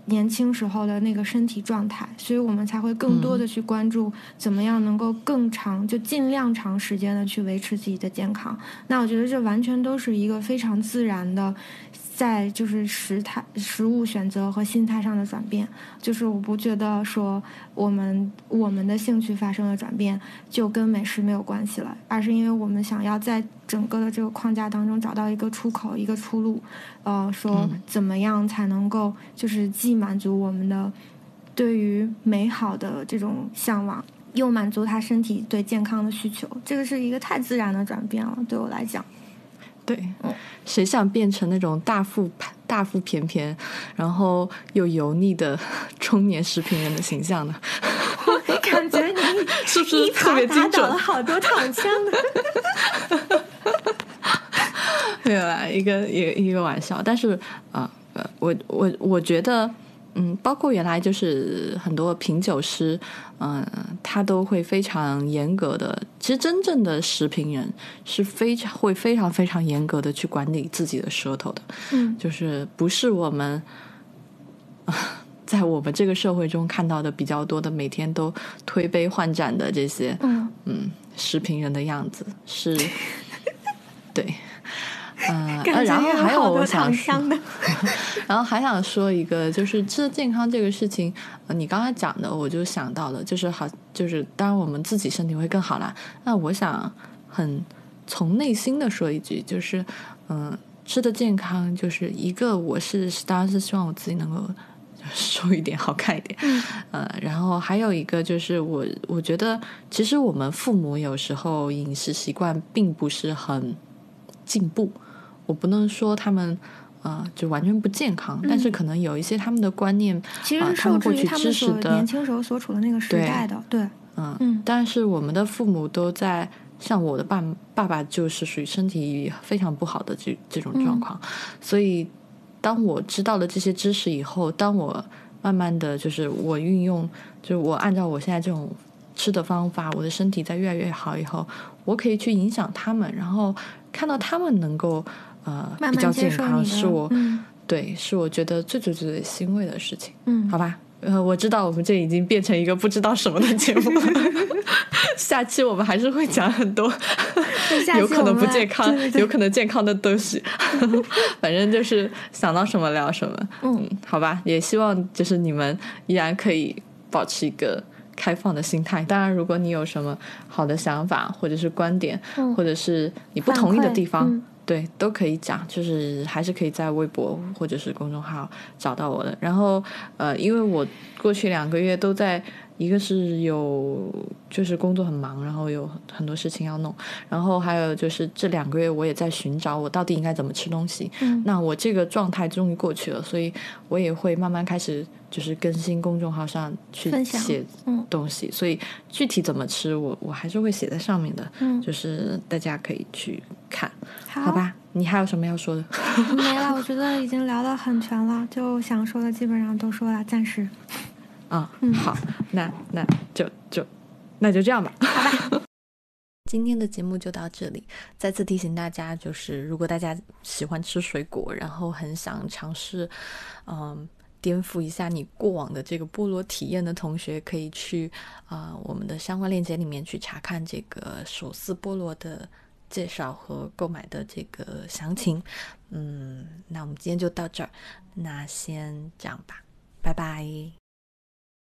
年轻时候的那个身体状态，所以我们才会更多的去关注怎么样能够更长，就尽量长时间的去维持自己的健康。那我觉得这完全都是一个非常自然的。在就是食态、食物选择和心态上的转变，就是我不觉得说我们我们的兴趣发生了转变就跟美食没有关系了，而是因为我们想要在整个的这个框架当中找到一个出口、一个出路，呃，说怎么样才能够就是既满足我们的对于美好的这种向往，又满足他身体对健康的需求，这个是一个太自然的转变了，对我来讲。对，谁想变成那种大腹大腹便便，然后又油腻的 中年食品人的形象呢？感觉你 是不是特别精准？了好多躺枪的，没有啦，一个一个一个玩笑。但是啊，呃，我我我觉得。嗯，包括原来就是很多品酒师，嗯，他都会非常严格的。其实真正的食评人是非常会非常非常严格的去管理自己的舌头的。嗯，就是不是我们在我们这个社会中看到的比较多的，每天都推杯换盏的这些，嗯嗯，食评人的样子是，对。嗯，然后还有我想说，然后还想说一个，就是吃的健康这个事情，你刚才讲的，我就想到了，就是好，就是当然我们自己身体会更好啦。那我想很从内心的说一句，就是嗯，吃的健康，就是一个我是当然是希望我自己能够瘦一点，好看一点，呃，然后还有一个就是我我觉得，其实我们父母有时候饮食习惯并不是很进步。我不能说他们，呃，就完全不健康，但是可能有一些他们的观念，其实受制于他们所年轻时候所处的那个时代的，对，嗯嗯。但是我们的父母都在，像我的爸爸爸就是属于身体非常不好的这这种状况，所以当我知道了这些知识以后，当我慢慢的就是我运用，就是我按照我现在这种吃的方法，我的身体在越来越好以后，我可以去影响他们，然后看到他们能够。呃，比较健康是我，对，是我觉得最最最欣慰的事情。嗯，好吧，呃，我知道我们这已经变成一个不知道什么的节目，下期我们还是会讲很多，有可能不健康，有可能健康的东西，反正就是想到什么聊什么。嗯，好吧，也希望就是你们依然可以保持一个开放的心态。当然，如果你有什么好的想法，或者是观点，或者是你不同意的地方。对，都可以讲，就是还是可以在微博或者是公众号找到我的。然后，呃，因为我过去两个月都在，一个是有就是工作很忙，然后有很多事情要弄，然后还有就是这两个月我也在寻找我到底应该怎么吃东西。嗯，那我这个状态终于过去了，所以我也会慢慢开始就是更新公众号上去写东西。所以具体怎么吃，我我还是会写在上面的。嗯，就是大家可以去看。好吧，你还有什么要说的？没了，我觉得已经聊得很全了，就想说的基本上都说了，暂时。啊，嗯好，那那就就那就这样吧。好吧，今天的节目就到这里。再次提醒大家，就是如果大家喜欢吃水果，然后很想尝试，嗯，颠覆一下你过往的这个菠萝体验的同学，可以去啊我们的相关链接里面去查看这个手撕菠萝的。介绍和购买的这个详情，嗯，那我们今天就到这儿，那先这样吧，拜拜。